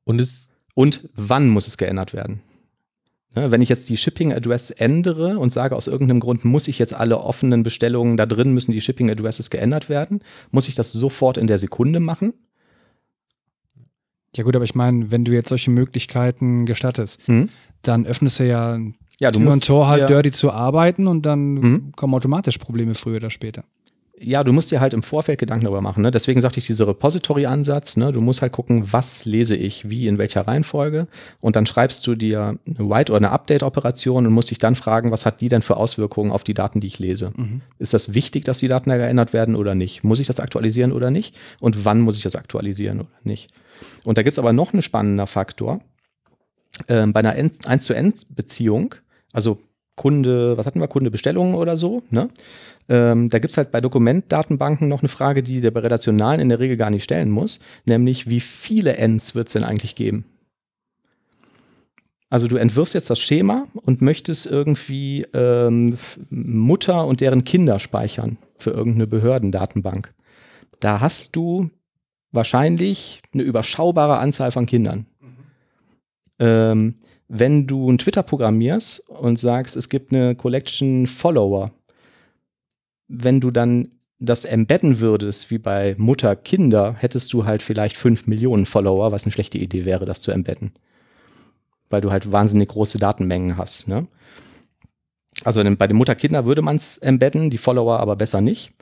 C: Und es
B: und wann muss es geändert werden? Ne, wenn ich jetzt die Shipping Address ändere und sage, aus irgendeinem Grund muss ich jetzt alle offenen Bestellungen da drin, müssen die Shipping Addresses geändert werden, muss ich das sofort in der Sekunde machen?
A: Ja gut, aber ich meine, wenn du jetzt solche Möglichkeiten gestattest, mhm. dann öffnest du ja,
B: ja du
A: Tür
B: musst,
A: und Tor halt ja. dirty zu arbeiten und dann mhm. kommen automatisch Probleme früher oder später.
B: Ja, du musst dir halt im Vorfeld Gedanken darüber machen. Ne? Deswegen sagte ich dieser Repository-Ansatz. Ne? Du musst halt gucken, was lese ich, wie, in welcher Reihenfolge. Und dann schreibst du dir eine Write- oder eine Update-Operation und musst dich dann fragen, was hat die denn für Auswirkungen auf die Daten, die ich lese.
A: Mhm.
B: Ist das wichtig, dass die Daten da geändert werden oder nicht? Muss ich das aktualisieren oder nicht? Und wann muss ich das aktualisieren oder nicht? Und da gibt es aber noch einen spannender Faktor. Ähm, bei einer 1-zu-1-Beziehung, also Kunde, was hatten wir, Kunde Bestellungen oder so, ne? Ähm, da gibt es halt bei Dokumentdatenbanken noch eine Frage, die der bei Relationalen in der Regel gar nicht stellen muss, nämlich wie viele Ends wird es denn eigentlich geben? Also du entwirfst jetzt das Schema und möchtest irgendwie ähm, Mutter und deren Kinder speichern für irgendeine Behördendatenbank. Da hast du wahrscheinlich eine überschaubare Anzahl von Kindern. Ähm, wenn du ein Twitter programmierst und sagst, es gibt eine Collection Follower, wenn du dann das embedden würdest, wie bei Mutter Kinder, hättest du halt vielleicht 5 Millionen Follower, was eine schlechte Idee wäre, das zu embedden. Weil du halt wahnsinnig große Datenmengen hast. Ne? Also bei den Mutter-Kinder würde man es embedden, die Follower aber besser nicht.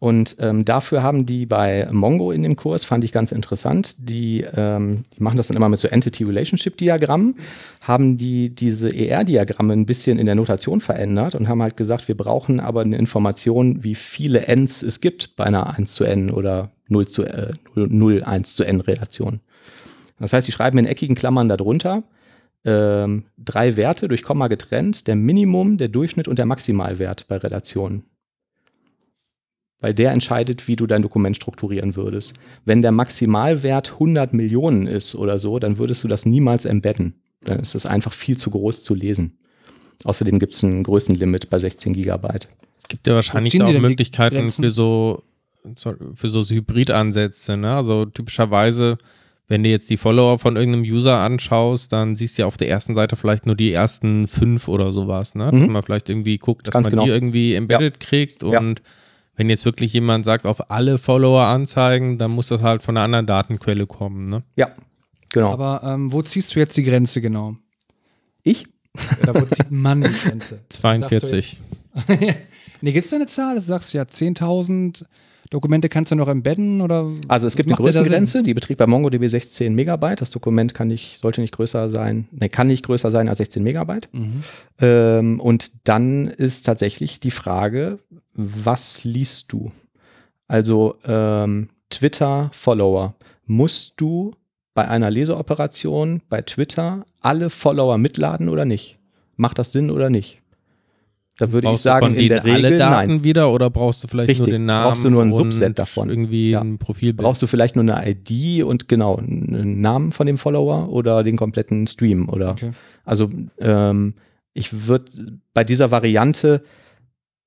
B: Und ähm, dafür haben die bei Mongo in dem Kurs, fand ich ganz interessant, die, ähm, die machen das dann immer mit so Entity-Relationship-Diagrammen, haben die diese ER-Diagramme ein bisschen in der Notation verändert und haben halt gesagt, wir brauchen aber eine Information, wie viele Ns es gibt bei einer 1 zu N oder 0 zu äh, 0, 0 1 zu N-Relation. Das heißt, sie schreiben in eckigen Klammern darunter ähm, drei Werte durch Komma getrennt, der Minimum, der Durchschnitt und der Maximalwert bei Relationen weil der entscheidet, wie du dein Dokument strukturieren würdest. Wenn der Maximalwert 100 Millionen ist oder so, dann würdest du das niemals embedden. Dann ist es einfach viel zu groß zu lesen. Außerdem gibt es ein Größenlimit bei 16 Gigabyte.
C: Es gibt ja wahrscheinlich auch Möglichkeiten für so, für so Hybridansätze. Ne? Also typischerweise, wenn du jetzt die Follower von irgendeinem User anschaust, dann siehst du ja auf der ersten Seite vielleicht nur die ersten fünf oder sowas. Ne?
B: Mhm.
C: Dass man vielleicht irgendwie guckt, dass
B: Ganz
C: man
B: genau.
C: die irgendwie embedded kriegt
B: Ja.
C: Wenn jetzt wirklich jemand sagt, auf alle Follower anzeigen, dann muss das halt von einer anderen Datenquelle kommen. Ne?
B: Ja, genau.
A: Aber ähm, wo ziehst du jetzt die Grenze genau?
B: ich?
A: Oder wo zieht man die Grenze?
C: 42.
A: nee, gibt es da eine Zahl? Du sagst ja 10.000 Dokumente kannst du noch embedden oder?
B: Also es gibt eine Größengrenze, die beträgt bei MongoDB 16 Megabyte. Das Dokument kann nicht, sollte nicht größer sein, ne, kann nicht größer sein als 16 Megabyte.
A: Mhm.
B: Ähm, und dann ist tatsächlich die Frage, was liest du? Also ähm, Twitter-Follower. Musst du bei einer Leseoperation bei Twitter alle Follower mitladen oder nicht? Macht das Sinn oder nicht? Da würde ich
C: Brauchst du
B: sagen, in der
C: denen alle
B: Regel
C: Daten
B: nein.
C: wieder oder brauchst du vielleicht
B: Richtig.
C: nur den Namen?
B: Brauchst du nur ein Subset davon.
C: Irgendwie
B: Ja.
C: ein Profilbild.
B: Brauchst du vielleicht nur eine ID und genau einen Namen von dem Follower oder den kompletten Stream oder
A: Okay.
B: also ähm, ich würde bei dieser Variante,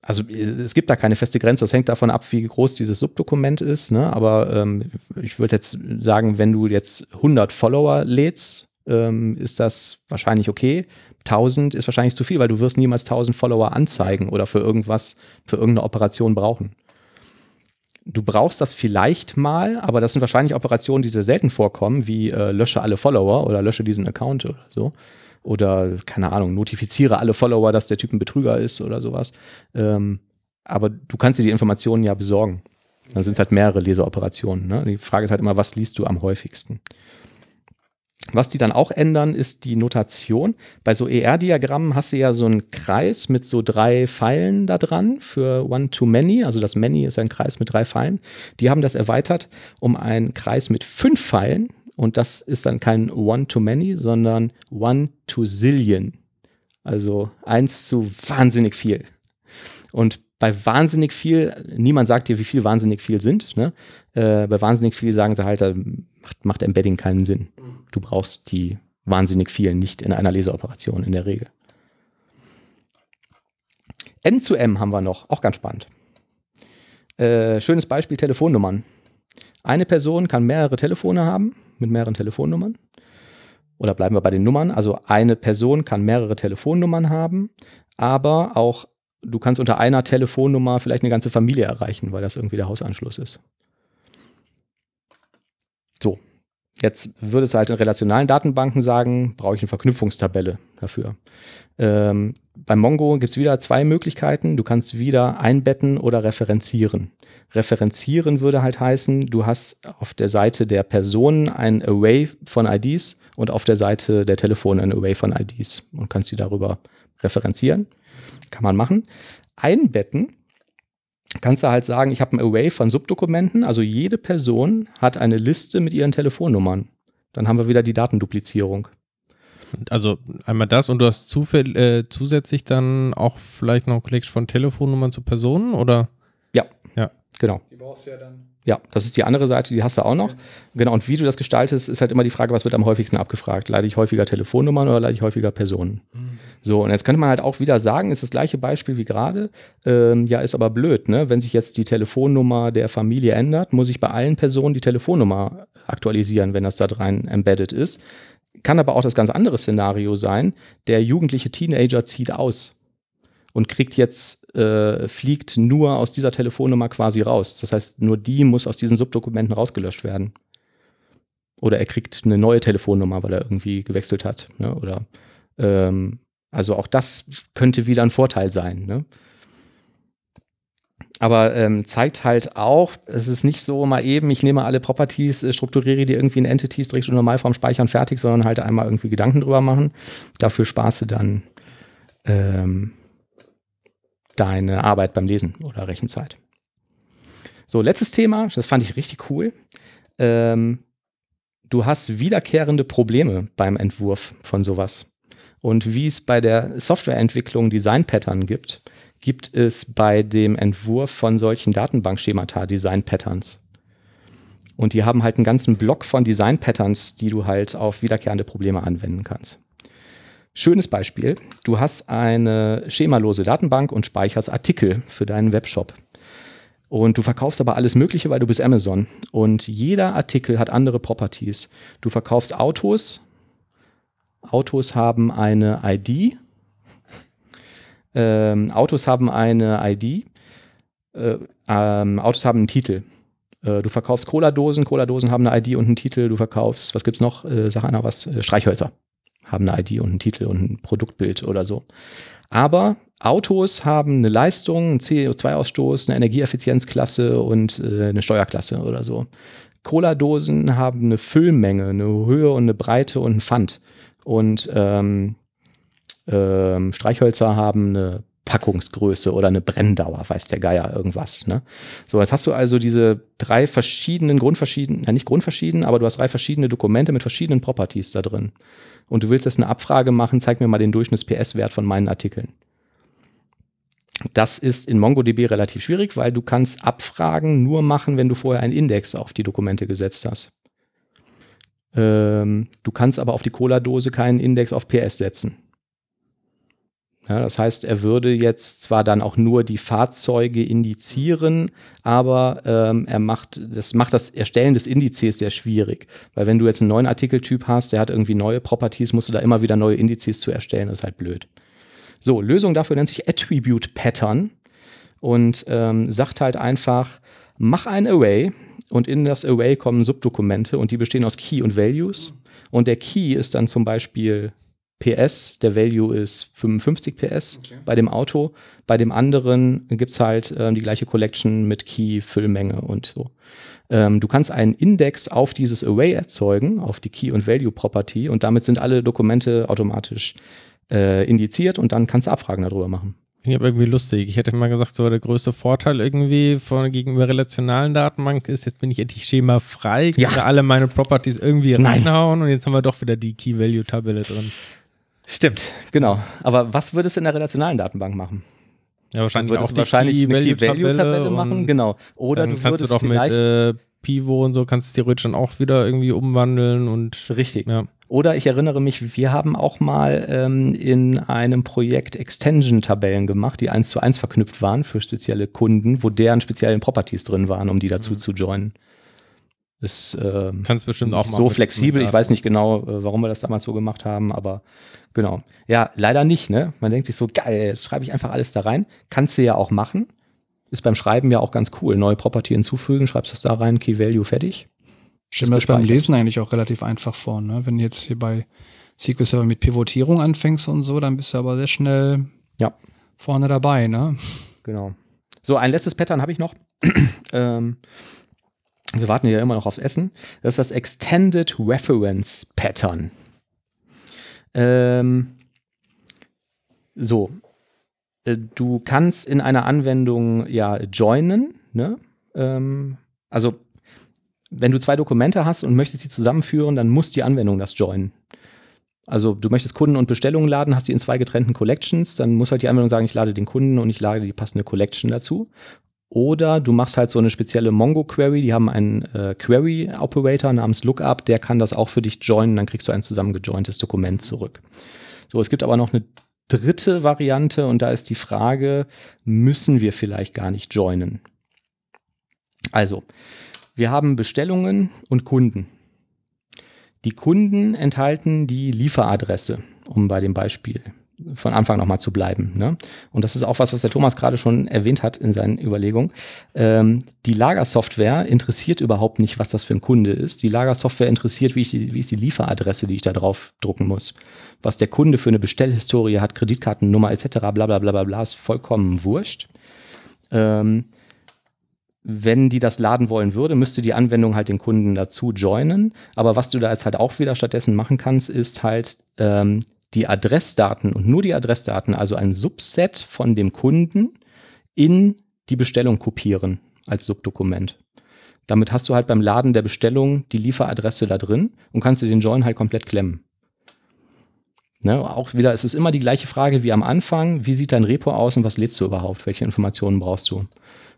B: also es gibt da keine feste Grenze, das hängt davon ab, wie groß dieses Subdokument ist, ne? aber ähm, ich würde jetzt sagen, wenn du jetzt 100 Follower lädst, ähm, ist das wahrscheinlich okay. 1000 ist wahrscheinlich zu viel, weil du wirst niemals 1000 Follower anzeigen oder für irgendwas, für irgendeine Operation brauchen. Du brauchst das vielleicht mal, aber das sind wahrscheinlich Operationen, die sehr selten vorkommen, wie äh, lösche alle Follower oder lösche diesen Account oder so. Oder, keine Ahnung, notifiziere alle Follower, dass der Typ ein Betrüger ist oder sowas. Ähm, aber du kannst dir die Informationen ja besorgen. Dann sind es halt mehrere Leseoperationen. Ne? Die Frage ist halt immer, was liest du am häufigsten? Was die dann auch ändern, ist die Notation. Bei so ER-Diagrammen hast du ja so einen Kreis mit so drei Pfeilen da dran für One-to-Many. Also das Many ist ein Kreis mit drei Pfeilen. Die haben das erweitert um einen Kreis mit fünf Pfeilen. Und das ist dann kein One-to-Many, sondern One-to-Zillion. Also eins zu wahnsinnig viel. Und bei wahnsinnig viel, niemand sagt dir, wie viel wahnsinnig viel sind. Ne? Äh, bei wahnsinnig viel sagen sie halt, da macht, macht Embedding keinen Sinn. Du brauchst die wahnsinnig vielen nicht in einer Leseoperation in der Regel. N zu M haben wir noch, auch ganz spannend. Äh, schönes Beispiel: Telefonnummern. Eine Person kann mehrere Telefone haben mit mehreren Telefonnummern. Oder bleiben wir bei den Nummern. Also eine Person kann mehrere Telefonnummern haben, aber auch du kannst unter einer Telefonnummer vielleicht eine ganze Familie erreichen, weil das irgendwie der Hausanschluss ist. So, jetzt würde es halt in relationalen Datenbanken sagen, brauche ich eine Verknüpfungstabelle dafür. Ähm, bei Mongo gibt es wieder zwei Möglichkeiten. Du kannst wieder einbetten oder referenzieren. Referenzieren würde halt heißen, du hast auf der Seite der Person ein Array von IDs und auf der Seite der Telefone ein Array von IDs und kannst die darüber referenzieren. Kann man machen. Einbetten kannst du halt sagen, ich habe ein Array von Subdokumenten, also jede Person hat eine Liste mit ihren Telefonnummern. Dann haben wir wieder die Datenduplizierung.
C: Also einmal das und du hast äh, zusätzlich dann auch vielleicht noch Collection von Telefonnummern zu Personen oder?
B: Genau.
A: Die brauchst du ja dann.
B: Ja, das ist die andere Seite, die hast du auch noch. Genau, und wie du das gestaltest, ist halt immer die Frage, was wird am häufigsten abgefragt? Leite ich häufiger Telefonnummern oder leite ich häufiger Personen? So, und jetzt könnte man halt auch wieder sagen, ist das gleiche Beispiel wie gerade. Ähm, ja, ist aber blöd, ne? Wenn sich jetzt die Telefonnummer der Familie ändert, muss ich bei allen Personen die Telefonnummer aktualisieren, wenn das da rein embedded ist. Kann aber auch das ganz andere Szenario sein. Der jugendliche Teenager zieht aus und kriegt jetzt, äh, fliegt nur aus dieser Telefonnummer quasi raus. Das heißt, nur die muss aus diesen Subdokumenten rausgelöscht werden. Oder er kriegt eine neue Telefonnummer, weil er irgendwie gewechselt hat. Ne? Oder ähm, also auch das könnte wieder ein Vorteil sein. Ne? Aber ähm, zeigt halt auch, es ist nicht so mal eben, ich nehme alle Properties, äh, strukturiere die irgendwie in Entities direkt und Normalform speichern, fertig, sondern halt einmal irgendwie Gedanken drüber machen. Dafür sparst du dann ähm, deine Arbeit beim Lesen oder Rechenzeit. So, letztes Thema, das fand ich richtig cool. Ähm, du hast wiederkehrende Probleme beim Entwurf von sowas. Und wie es bei der Softwareentwicklung Design-Pattern gibt, gibt es bei dem Entwurf von solchen Datenbankschemata Design-Patterns. Und die haben halt einen ganzen Block von Design-Patterns, die du halt auf wiederkehrende Probleme anwenden kannst. Schönes Beispiel. Du hast eine schemalose Datenbank und speicherst Artikel für deinen Webshop. Und du verkaufst aber alles Mögliche, weil du bist Amazon. Und jeder Artikel hat andere Properties. Du verkaufst Autos. Autos haben eine ID. Ähm, Autos haben eine ID. Äh, ähm, Autos haben einen Titel. Äh, du verkaufst Cola-Dosen. Cola-Dosen haben eine ID und einen Titel. Du verkaufst, was gibt's noch? Äh, sag einer was. Äh, Streichhölzer haben eine ID und einen Titel und ein Produktbild oder so. Aber Autos haben eine Leistung, einen CO2-Ausstoß, eine Energieeffizienzklasse und äh, eine Steuerklasse oder so. Cola-Dosen haben eine Füllmenge, eine Höhe und eine Breite und ein Pfand. Und ähm, ähm, Streichhölzer haben eine Packungsgröße oder eine Brenndauer, weiß der Geier irgendwas. Ne? So, jetzt hast du also diese drei verschiedenen, grundverschiedenen, ja nicht grundverschieden, aber du hast drei verschiedene Dokumente mit verschiedenen Properties da drin. Und du willst jetzt eine Abfrage machen, zeig mir mal den Durchschnitts-PS-Wert von meinen Artikeln. Das ist in MongoDB relativ schwierig, weil du kannst Abfragen nur machen, wenn du vorher einen Index auf die Dokumente gesetzt hast. Ähm, du kannst aber auf die Cola-Dose keinen Index auf PS setzen. Ja, das heißt, er würde jetzt zwar dann auch nur die Fahrzeuge indizieren, aber ähm, er macht das, macht das Erstellen des Indizes sehr schwierig. Weil wenn du jetzt einen neuen Artikeltyp hast, der hat irgendwie neue Properties, musst du da immer wieder neue Indizes zu erstellen, das ist halt blöd. So, Lösung dafür nennt sich Attribute Pattern und ähm, sagt halt einfach, mach ein Array und in das Array kommen Subdokumente und die bestehen aus Key und Values. Und der Key ist dann zum Beispiel PS, der Value ist 55 PS okay. bei dem Auto. Bei dem anderen gibt es halt äh, die gleiche Collection mit Key, Füllmenge und so. Ähm, du kannst einen Index auf dieses Array erzeugen, auf die Key- und Value-Property und damit sind alle Dokumente automatisch äh, indiziert und dann kannst du Abfragen darüber machen.
C: Finde ich aber irgendwie lustig. Ich hätte mal gesagt, so der größte Vorteil irgendwie von gegenüber relationalen Datenbanken ist, jetzt bin ich endlich schemafrei, kann ja. alle meine Properties irgendwie
B: Nein.
C: reinhauen und jetzt haben wir doch wieder die Key-Value-Tabelle drin.
B: Stimmt, genau. Aber was würde es in der relationalen Datenbank machen?
C: Ja, wahrscheinlich
B: auch wahrscheinlich eine Key-Value-Tabelle machen, genau. Oder du würdest
C: du vielleicht mit äh, Pivot und so kannst du theoretisch dann auch wieder irgendwie umwandeln und
B: richtig. Ja. Oder ich erinnere mich, wir haben auch mal ähm, in einem Projekt Extension-Tabellen gemacht, die eins zu eins verknüpft waren für spezielle Kunden, wo deren speziellen Properties drin waren, um die dazu mhm. zu joinen. Ist äh,
C: Kannst bestimmt auch
B: so flexibel. Ich weiß nicht genau, äh, warum wir das damals so gemacht haben, aber genau. Ja, leider nicht, ne? Man denkt sich so, geil, jetzt schreibe ich einfach alles da rein. Kannst du ja auch machen. Ist beim Schreiben ja auch ganz cool. Neue Property hinzufügen, schreibst das da rein, Key Value fertig.
A: Stimmt das beim Lesen eigentlich auch relativ einfach vor, ne? Wenn du jetzt hier bei SQL Server mit Pivotierung anfängst und so, dann bist du aber sehr schnell
B: Ja.
A: vorne dabei, ne?
B: Genau. So, ein letztes Pattern habe ich noch. ähm, wir warten ja immer noch aufs Essen. Das ist das Extended Reference Pattern. Ähm, so. Äh, Du kannst in einer Anwendung ja joinen. Ne? Ähm, also, wenn du zwei Dokumente hast und möchtest die zusammenführen, dann muss die Anwendung das joinen. Also du möchtest Kunden und Bestellungen laden, hast die in zwei getrennten Collections, dann muss halt die Anwendung sagen, ich lade den Kunden und ich lade die passende Collection dazu. Oder du machst halt so eine spezielle Mongo-Query, die haben einen äh, Query-Operator namens Lookup, der kann das auch für dich joinen, dann kriegst du ein zusammengejointes Dokument zurück. So, es gibt aber noch eine dritte Variante und da ist die Frage, müssen wir vielleicht gar nicht joinen? Also, wir haben Bestellungen und Kunden. Die Kunden enthalten die Lieferadresse, um bei dem Beispiel von Anfang nochmal zu bleiben. Ne? Und das ist auch was, was der Thomas gerade schon erwähnt hat in seinen Überlegungen. Ähm, die Lagersoftware interessiert überhaupt nicht, was das für ein Kunde ist. Die Lagersoftware interessiert, wie, ich die, wie ist die Lieferadresse, die ich da drauf drucken muss. Was der Kunde für eine Bestellhistorie hat, Kreditkartennummer etc., bla bla bla bla bla, ist vollkommen wurscht. Ähm, wenn die das laden wollen würde, müsste die Anwendung halt den Kunden dazu joinen. Aber was du da jetzt halt auch wieder stattdessen machen kannst, ist halt ähm, die Adressdaten und nur die Adressdaten, also ein Subset von dem Kunden in die Bestellung kopieren als Subdokument. Damit hast du halt beim Laden der Bestellung die Lieferadresse da drin und kannst dir den Join halt komplett klemmen. Ne, auch wieder, es ist immer die gleiche Frage wie am Anfang. Wie sieht dein Repo aus und was lädst du überhaupt? Welche Informationen brauchst du?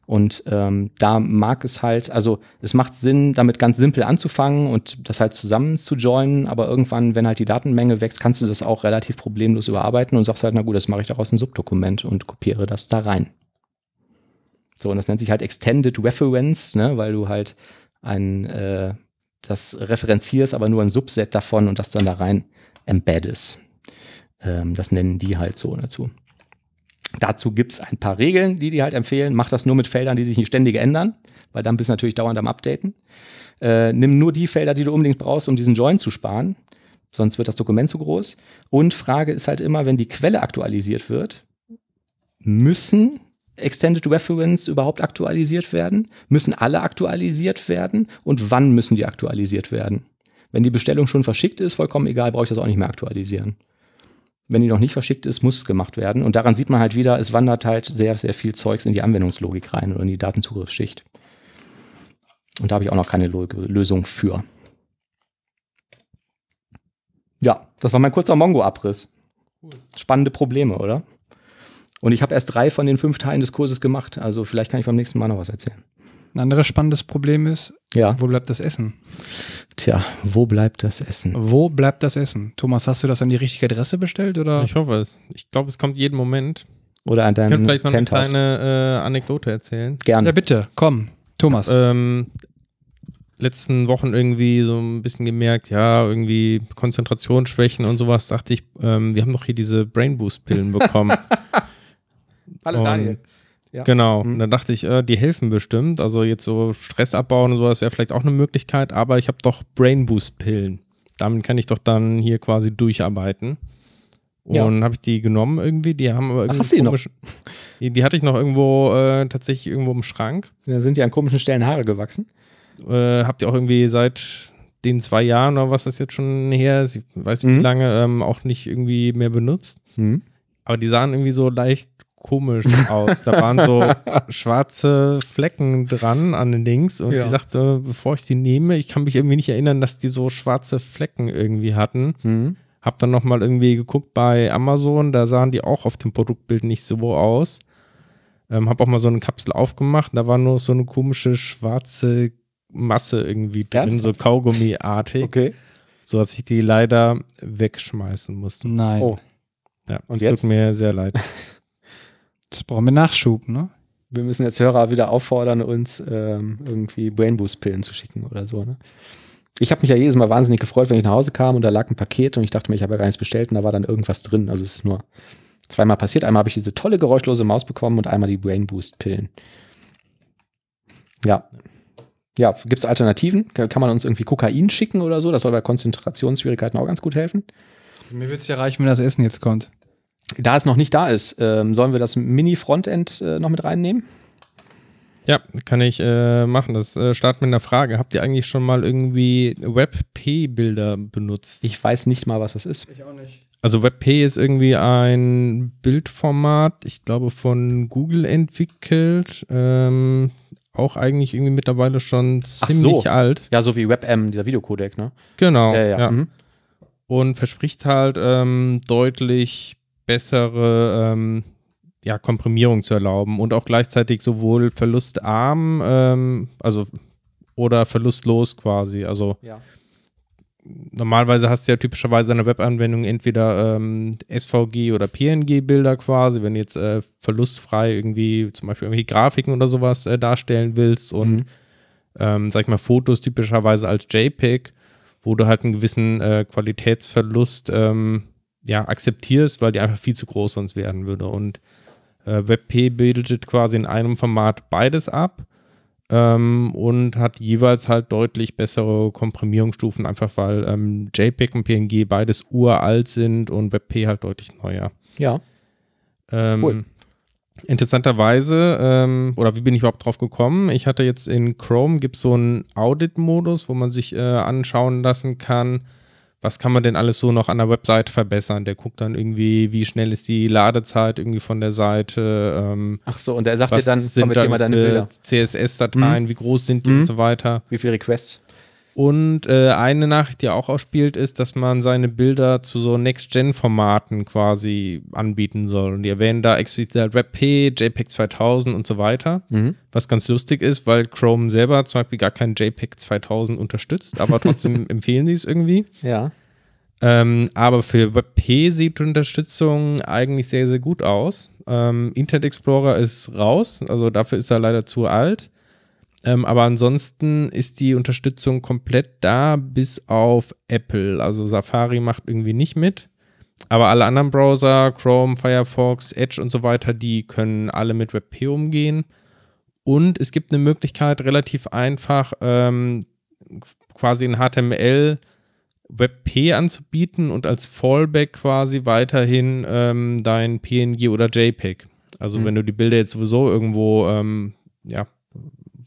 B: Und ähm, da mag es halt, also es macht Sinn, damit ganz simpel anzufangen und das halt zusammen zu joinen, aber irgendwann, wenn halt die Datenmenge wächst, kannst du das auch relativ problemlos überarbeiten und sagst halt, na gut, das mache ich daraus ein Subdokument und kopiere das da rein. So, und das nennt sich halt Extended Reference, ne, weil du halt ein, äh, das referenzierst, aber nur ein Subset davon und das dann da rein embeddest. Ähm, das nennen die halt so dazu. Dazu gibt es ein paar Regeln, die die halt empfehlen. Mach das nur mit Feldern, die sich nicht ständig ändern, weil dann bist du natürlich dauernd am Updaten. Äh, nimm nur die Felder, die du unbedingt brauchst, um diesen Join zu sparen. Sonst wird das Dokument zu groß. Und Frage ist halt immer, wenn die Quelle aktualisiert wird, müssen Extended Reference überhaupt aktualisiert werden? Müssen alle aktualisiert werden? Und wann müssen die aktualisiert werden? Wenn die Bestellung schon verschickt ist, vollkommen egal, brauche ich das auch nicht mehr aktualisieren wenn die noch nicht verschickt ist, muss es gemacht werden. Und daran sieht man halt wieder, es wandert halt sehr, sehr viel Zeugs in die Anwendungslogik rein oder in die Datenzugriffsschicht. Und da habe ich auch noch keine Lösung für. Ja, das war mein kurzer Mongo-Abriss. Spannende Probleme, oder? Und ich habe erst drei von den fünf Teilen des Kurses gemacht. Also vielleicht kann ich beim nächsten Mal noch was erzählen.
A: Ein anderes spannendes Problem ist,
B: Ja.
A: wo bleibt das Essen?
B: Tja, wo bleibt das Essen?
A: Wo bleibt das Essen? Thomas, hast du das an die richtige Adresse bestellt oder?
C: Ich hoffe es. Ich glaube, es kommt jeden Moment.
B: Oder an
C: Ich kann
B: deinem
C: vielleicht noch eine
B: Penthouse?
C: kleine äh, Anekdote erzählen.
B: Gerne.
A: Ja, bitte, komm. Thomas.
C: Ähm, letzten Wochen irgendwie so ein bisschen gemerkt, ja, irgendwie Konzentrationsschwächen und sowas, dachte ich, ähm, wir haben doch hier diese Brain Boost Pillen bekommen.
B: Hallo
C: Und-
B: Daniel. Ja.
C: Genau.
B: Mhm.
C: Und dann dachte ich, äh, die helfen bestimmt. Also jetzt so Stress abbauen und sowas wäre vielleicht auch eine Möglichkeit, aber ich habe doch Brain Boost Pillen. Damit kann ich doch dann hier quasi durcharbeiten.
B: Ja.
C: Und habe ich die genommen irgendwie. Die haben aber irgendwie
B: hast du die noch?
C: Die, die hatte ich noch irgendwo äh, tatsächlich irgendwo im Schrank.
B: Da sind ja an komischen Stellen Haare gewachsen.
C: Äh, habt ihr auch irgendwie seit den zwei Jahren oder was das jetzt schon her ist, ich weiß nicht
B: Mhm.
C: wie lange, ähm, auch nicht irgendwie mehr benutzt. Aber die sahen irgendwie so leicht komisch aus. Da waren so schwarze Flecken dran an den Links und
B: Ja.
C: ich dachte, bevor ich die nehme, ich kann mich irgendwie nicht erinnern, dass die so schwarze Flecken irgendwie hatten.
B: Mhm.
C: Hab dann nochmal irgendwie geguckt bei Amazon, da sahen die auch auf dem Produktbild nicht so aus. Ähm, hab auch mal so eine Kapsel aufgemacht, da war nur so eine komische schwarze Masse irgendwie drin,
B: Ernsthaft?
C: so Kaugummiartig,
B: Okay.
C: so dass ich die leider wegschmeißen musste.
A: Nein.
B: Oh.
C: Ja,
B: Und
C: es tut mir sehr leid.
A: Das brauchen wir Nachschub, ne?
B: Wir müssen jetzt Hörer wieder auffordern, uns ähm, irgendwie Brainboost-Pillen zu schicken oder so. Ne? Ich habe mich ja jedes Mal wahnsinnig gefreut, wenn ich nach Hause kam und da lag ein Paket und ich dachte mir, ich habe ja gar nichts bestellt und da war dann irgendwas drin. Also es ist nur zweimal passiert. Einmal habe ich diese tolle geräuschlose Maus bekommen und einmal die Brainboost-Pillen. Ja. Ja, gibt es Alternativen? Kann kann man uns irgendwie Kokain schicken oder so? Das soll bei Konzentrationsschwierigkeiten auch ganz gut helfen.
A: Mir wird es ja reichen, wenn das Essen jetzt kommt.
B: Da es noch nicht da ist, ähm, sollen wir das Mini-Frontend äh, noch mit reinnehmen?
C: Ja, kann ich äh, machen. Das äh, startet mit einer Frage. Habt ihr eigentlich schon mal irgendwie WebP-Bilder benutzt?
B: Ich weiß nicht mal, was das ist.
A: Ich auch nicht.
C: Also WebP ist irgendwie ein Bildformat, ich glaube von Google entwickelt. Ähm, auch eigentlich irgendwie mittlerweile schon ziemlich
B: so.
C: alt.
B: Ja, so wie WebM, dieser Videocodec, ne?
C: Genau.
B: ja, ja.
C: ja.
B: Mhm.
C: Und verspricht halt ähm, deutlich bessere ähm, ja, Komprimierung zu erlauben und auch gleichzeitig sowohl verlustarm, ähm, also oder verlustlos quasi. Also
B: Ja.
C: normalerweise hast du ja typischerweise eine Webanwendung entweder ähm, SVG oder PNG-Bilder quasi, wenn du jetzt äh, verlustfrei irgendwie zum Beispiel irgendwelche Grafiken oder sowas äh, darstellen willst und
B: Mhm.
C: ähm, sag ich mal, Fotos typischerweise als JPEG, wo du halt einen gewissen äh, Qualitätsverlust ähm, ja, akzeptierst, weil die einfach viel zu groß sonst werden würde. Und äh, WebP bildet quasi in einem Format beides ab ähm, und hat jeweils halt deutlich bessere Komprimierungsstufen, einfach weil ähm, JPEG und PNG beides uralt sind und WebP halt deutlich neuer.
B: Ja.
C: Ähm,
B: Cool.
C: Interessanterweise, ähm, oder wie bin ich überhaupt drauf gekommen? Ich hatte jetzt in Chrome gibt es so einen Audit-Modus, wo man sich äh, anschauen lassen kann, was kann man denn alles so noch an der Webseite verbessern. Der guckt dann irgendwie, wie schnell ist die Ladezeit irgendwie von der Seite, ähm,
B: Ach so, und er sagt dir dann,
C: sind
B: kommentier
C: da
B: mal deine Bilder.
C: CSS-Dateien, wie groß sind die
B: Mhm.
C: und so weiter.
B: Wie viele Requests?
C: Und äh, eine Nachricht, die auch ausspielt, ist, dass man seine Bilder zu so Next-Gen-Formaten quasi anbieten soll. Und die erwähnen da explizit WebP, JPEG 2000 und so weiter.
B: Mhm.
C: Was ganz lustig ist, weil Chrome selber zum Beispiel gar kein JPEG 2000 unterstützt, aber trotzdem empfehlen sie es irgendwie.
B: Ja.
C: Ähm, aber für WebP sieht die Unterstützung eigentlich sehr, sehr gut aus. Ähm, Internet Explorer ist raus, also dafür ist er leider zu alt. Ähm, aber ansonsten ist die Unterstützung komplett da, bis auf Apple. Also Safari macht irgendwie nicht mit. Aber alle anderen Browser, Chrome, Firefox, Edge und so weiter, die können alle mit WebP umgehen. Und es gibt eine Möglichkeit, relativ einfach ähm, quasi in HTML WebP anzubieten und als Fallback quasi weiterhin ähm, dein PNG oder JPEG. Also
B: Mhm.
C: wenn du die Bilder jetzt sowieso irgendwo ähm, ja,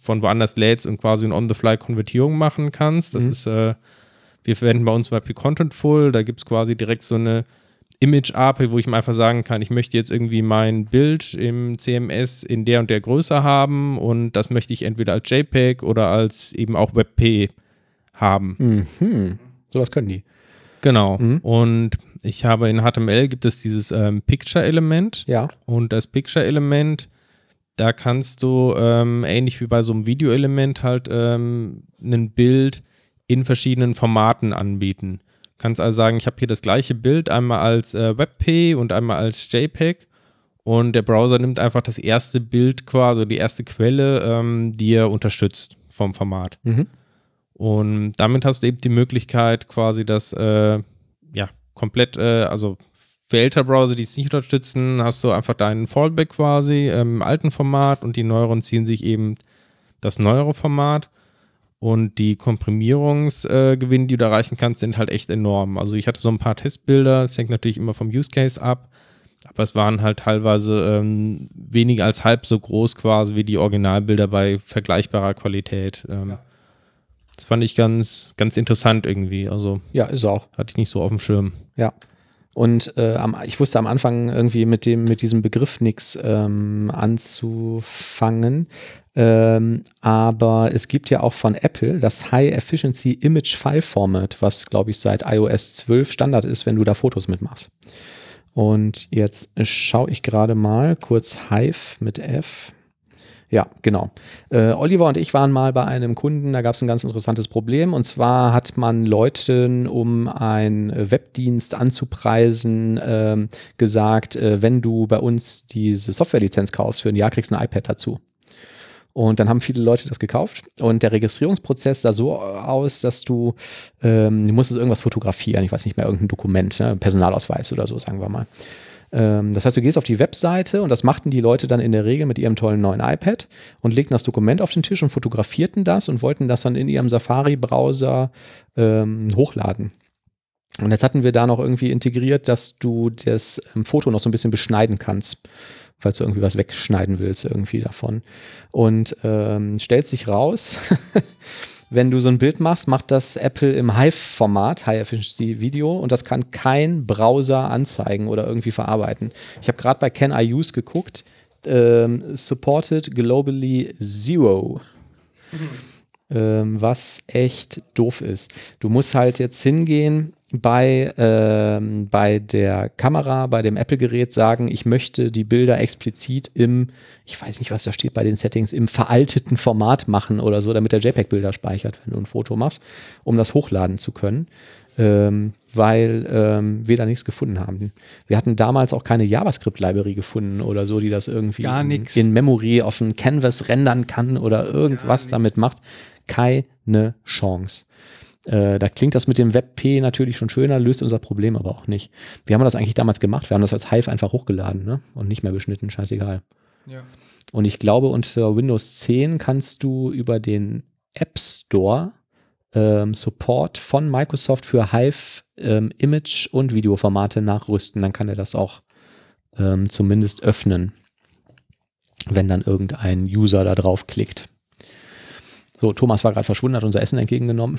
C: von woanders lädst und quasi eine On-the-Fly-Konvertierung machen kannst. Das
B: Mhm.
C: ist, äh, wir verwenden bei uns zum Beispiel Contentful, da gibt es quasi direkt so eine Image-API, wo ich mir einfach sagen kann, ich möchte jetzt irgendwie mein Bild im CMS in der und der Größe haben und das möchte ich entweder als JPEG oder als eben auch WebP haben.
B: Mhm. Sowas können die.
C: Genau.
B: Mhm.
C: Und ich habe in HTML gibt es dieses ähm, Picture-Element
B: Ja.
C: und das Picture-Element, da kannst du ähm, ähnlich wie bei so einem Video-Element halt ähm, ein Bild in verschiedenen Formaten anbieten. Kannst also sagen, ich habe hier das gleiche Bild einmal als äh, WebP und einmal als JPEG und der Browser nimmt einfach das erste Bild quasi, die erste Quelle, ähm, die er unterstützt vom Format.
B: Mhm.
C: Und damit hast du eben die Möglichkeit, quasi das äh, ja komplett, äh, also für ältere Browser, die es nicht unterstützen, hast du einfach deinen Fallback quasi im alten Format und die neueren ziehen sich eben das neuere Format. Und die Komprimierungsgewinne, äh, die du erreichen kannst, sind halt echt enorm. Also ich hatte so ein paar Testbilder, das hängt natürlich immer vom Use Case ab, aber es waren halt teilweise ähm, weniger als halb so groß quasi wie die Originalbilder bei vergleichbarer Qualität. Ähm, Das fand ich ganz, ganz interessant irgendwie. Also
B: Ja, ist auch.
C: hatte ich nicht so auf dem Schirm.
B: Ja. Und äh, am, ich wusste am Anfang irgendwie mit dem mit diesem Begriff nichts ähm, anzufangen. Ähm, aber es gibt ja auch von Apple das High Efficiency Image File Format, was glaube ich seit iOS 12 Standard ist, wenn du da Fotos mitmachst. Und jetzt schaue ich gerade mal kurz Hive mit F. Ja, genau. Äh, Oliver und ich waren mal bei einem Kunden, da gab es ein ganz interessantes Problem. Und zwar hat man Leuten, um einen Webdienst anzupreisen, ähm, gesagt, äh, wenn du bei uns diese Softwarelizenz kaufst für ein Jahr, kriegst du ein iPad dazu. Und dann haben viele Leute das gekauft. Und der Registrierungsprozess sah so aus, dass du, ähm, du musstest irgendwas fotografieren. Ich weiß nicht mehr, irgendein Dokument, ne? Personalausweis oder so, sagen wir mal. Ähm, das heißt, du gehst auf die Webseite und das machten die Leute dann in der Regel mit ihrem tollen neuen iPad und legten das Dokument auf den Tisch und fotografierten das und wollten das dann in ihrem Safari-Browser ähm, hochladen. Und jetzt hatten wir da noch irgendwie integriert, dass du das ähm, Foto noch so ein bisschen beschneiden kannst, falls du irgendwie was wegschneiden willst irgendwie davon. Und ähm, stellt sich raus, wenn du so ein Bild machst, macht das Apple im Hive-Format, High Efficiency Video, und das kann kein Browser anzeigen oder irgendwie verarbeiten. Ich habe gerade bei Can I Use geguckt, ähm, supported globally zero. Ähm, was echt doof ist. Du musst halt jetzt hingehen bei, ähm, bei der Kamera, bei dem Apple-Gerät sagen, ich möchte die Bilder explizit im, ich weiß nicht, was da steht bei den Settings, im veralteten Format machen oder so, damit der JPEG-Bilder speichert, wenn du ein Foto machst, um das hochladen zu können. Ähm, weil ähm, wir da nichts gefunden haben. Wir hatten damals auch keine JavaScript-Library gefunden oder so, die das irgendwie
A: Gar
B: in, in Memory auf ein Canvas rendern kann oder irgendwas damit macht. Keine Chance. Äh, da klingt das mit dem WebP natürlich schon schöner, löst unser Problem aber auch nicht. Wie haben wir das eigentlich damals gemacht? Wir haben das als Hive einfach hochgeladen ne? und nicht mehr beschnitten, scheißegal.
A: Ja.
B: Und ich glaube, unter Windows 10 kannst du über den App Store ähm, Support von Microsoft für Hive ähm, Image und Videoformate nachrüsten. Dann kann er das auch ähm, zumindest öffnen, wenn dann irgendein User da drauf klickt. So, Thomas war gerade verschwunden, hat unser Essen entgegengenommen.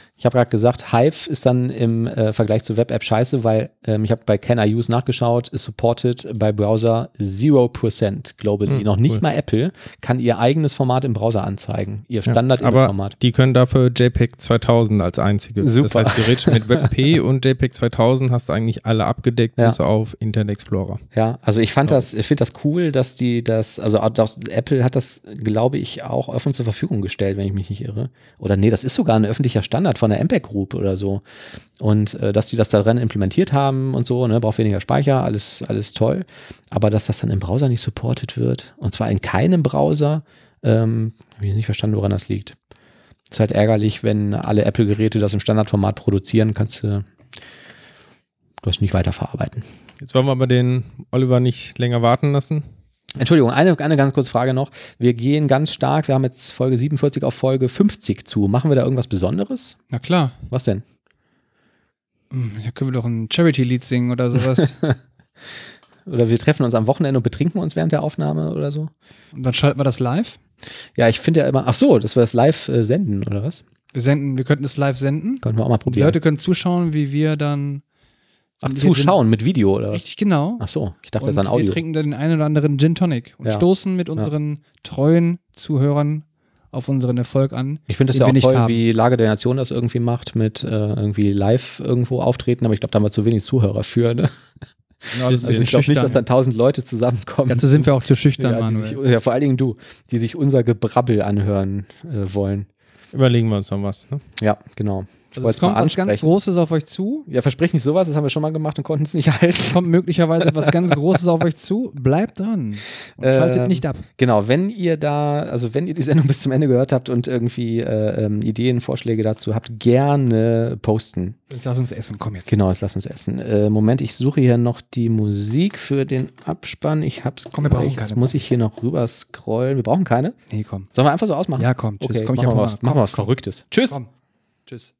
B: Ich habe gerade gesagt, Hive ist dann im äh, Vergleich zur Web-App scheiße, weil ähm, ich habe bei Can I Use nachgeschaut, ist supported bei Browser 0% globally.
C: Hm,
B: Noch nicht
C: cool.
B: mal Apple kann ihr eigenes Format im Browser anzeigen. Ihr
C: Ja,
B: Standard-Image-Format.
C: aber die können dafür JPEG 2000 als einziges.
B: Super.
C: Das heißt, theoretisch mit WebP und JPEG 2000 hast du eigentlich alle abgedeckt,
B: Ja.
C: bis auf Internet Explorer.
B: Ja, also ich fand
C: Ja.
B: das, ich finde das cool, dass die das, also das, Apple hat das, glaube ich, auch offen zur Verfügung gestellt, wenn ich mich nicht irre. Oder nee, das ist sogar ein öffentlicher Standard von der MPEG Group oder so. Und äh, dass die das da drin implementiert haben und so, ne, braucht weniger Speicher, alles, alles toll. Aber dass das dann im Browser nicht supported wird, und zwar in keinem Browser, ähm, habe ich nicht verstanden, woran das liegt. Ist halt ärgerlich, wenn alle Apple-Geräte das im Standardformat produzieren, kannst du das nicht weiterverarbeiten.
C: Jetzt wollen wir aber den Oliver nicht länger warten lassen.
B: Entschuldigung, eine, eine ganz kurze Frage noch. Wir gehen ganz stark, wir haben jetzt Folge 47 auf Folge 50 zu. Machen wir da irgendwas Besonderes?
A: Na klar.
B: Was denn?
A: Hm, Da können wir doch ein Charity-Lied singen oder sowas.
B: Oder wir treffen uns am Wochenende und betrinken uns während der Aufnahme oder so?
A: Und dann schalten wir das live.
B: Ja, ich finde ja immer, ach so, dass wir das live äh, senden oder was?
A: Wir senden, wir könnten es live senden.
B: Könnten wir auch mal
A: Und die
B: probieren.
A: Leute können zuschauen, wie wir dann.
B: Ach,
A: wir
B: zuschauen mit Video oder was?
A: richtig genau.
B: Ach so, ich dachte,
A: und
B: das ist ein
A: wir
B: Audio.
A: trinken dann den einen oder anderen Gin Tonic und
B: Ja.
A: stoßen mit unseren treuen Zuhörern auf unseren Erfolg an.
B: Ich finde das ja
A: wir
B: auch
A: nicht
B: toll,
A: haben.
B: wie Lage der Nation das irgendwie macht, mit äh, irgendwie live irgendwo auftreten, aber ich glaube, da haben wir zu wenig Zuhörer für. Ne?
A: Ja,
B: Also ich glaube nicht, dass dann tausend Leute zusammenkommen.
A: Dazu sind wir auch zu schüchtern,
B: ja,
A: Manuel.
B: sich, ja, vor allen Dingen du, die sich unser Gebrabbel anhören äh, wollen.
C: Überlegen wir uns noch was. Ne?
B: Ja, genau.
A: Also es kommt was ganz. Großes auf euch zu.
B: Ja, versprech nicht sowas, das haben wir schon mal gemacht und konnten es nicht halten.
A: Es kommt möglicherweise was ganz Großes auf euch zu. Bleibt dran. Und schaltet
B: Ähm,
A: nicht ab.
B: Genau, wenn ihr da, also wenn ihr die Sendung bis zum Ende gehört habt und irgendwie äh, ähm, Ideen, Vorschläge dazu habt, gerne posten.
A: Jetzt lass uns essen. Komm jetzt.
B: Genau, jetzt lasst uns essen. Äh, Moment, ich suche hier noch die Musik für den Abspann. Ich hab's
A: Komm, wir brauchen
B: gleich. Jetzt
A: keine.
B: muss ich hier noch rüber scrollen. Wir brauchen keine.
A: Nee, komm.
B: Sollen wir einfach so ausmachen?
A: Ja, komm. Tschüss.
B: Okay,
A: komm, ich
B: machen, wir was, machen wir was
A: Komm,
B: Verrücktes. Tschüss.
A: Komm. Tschüss.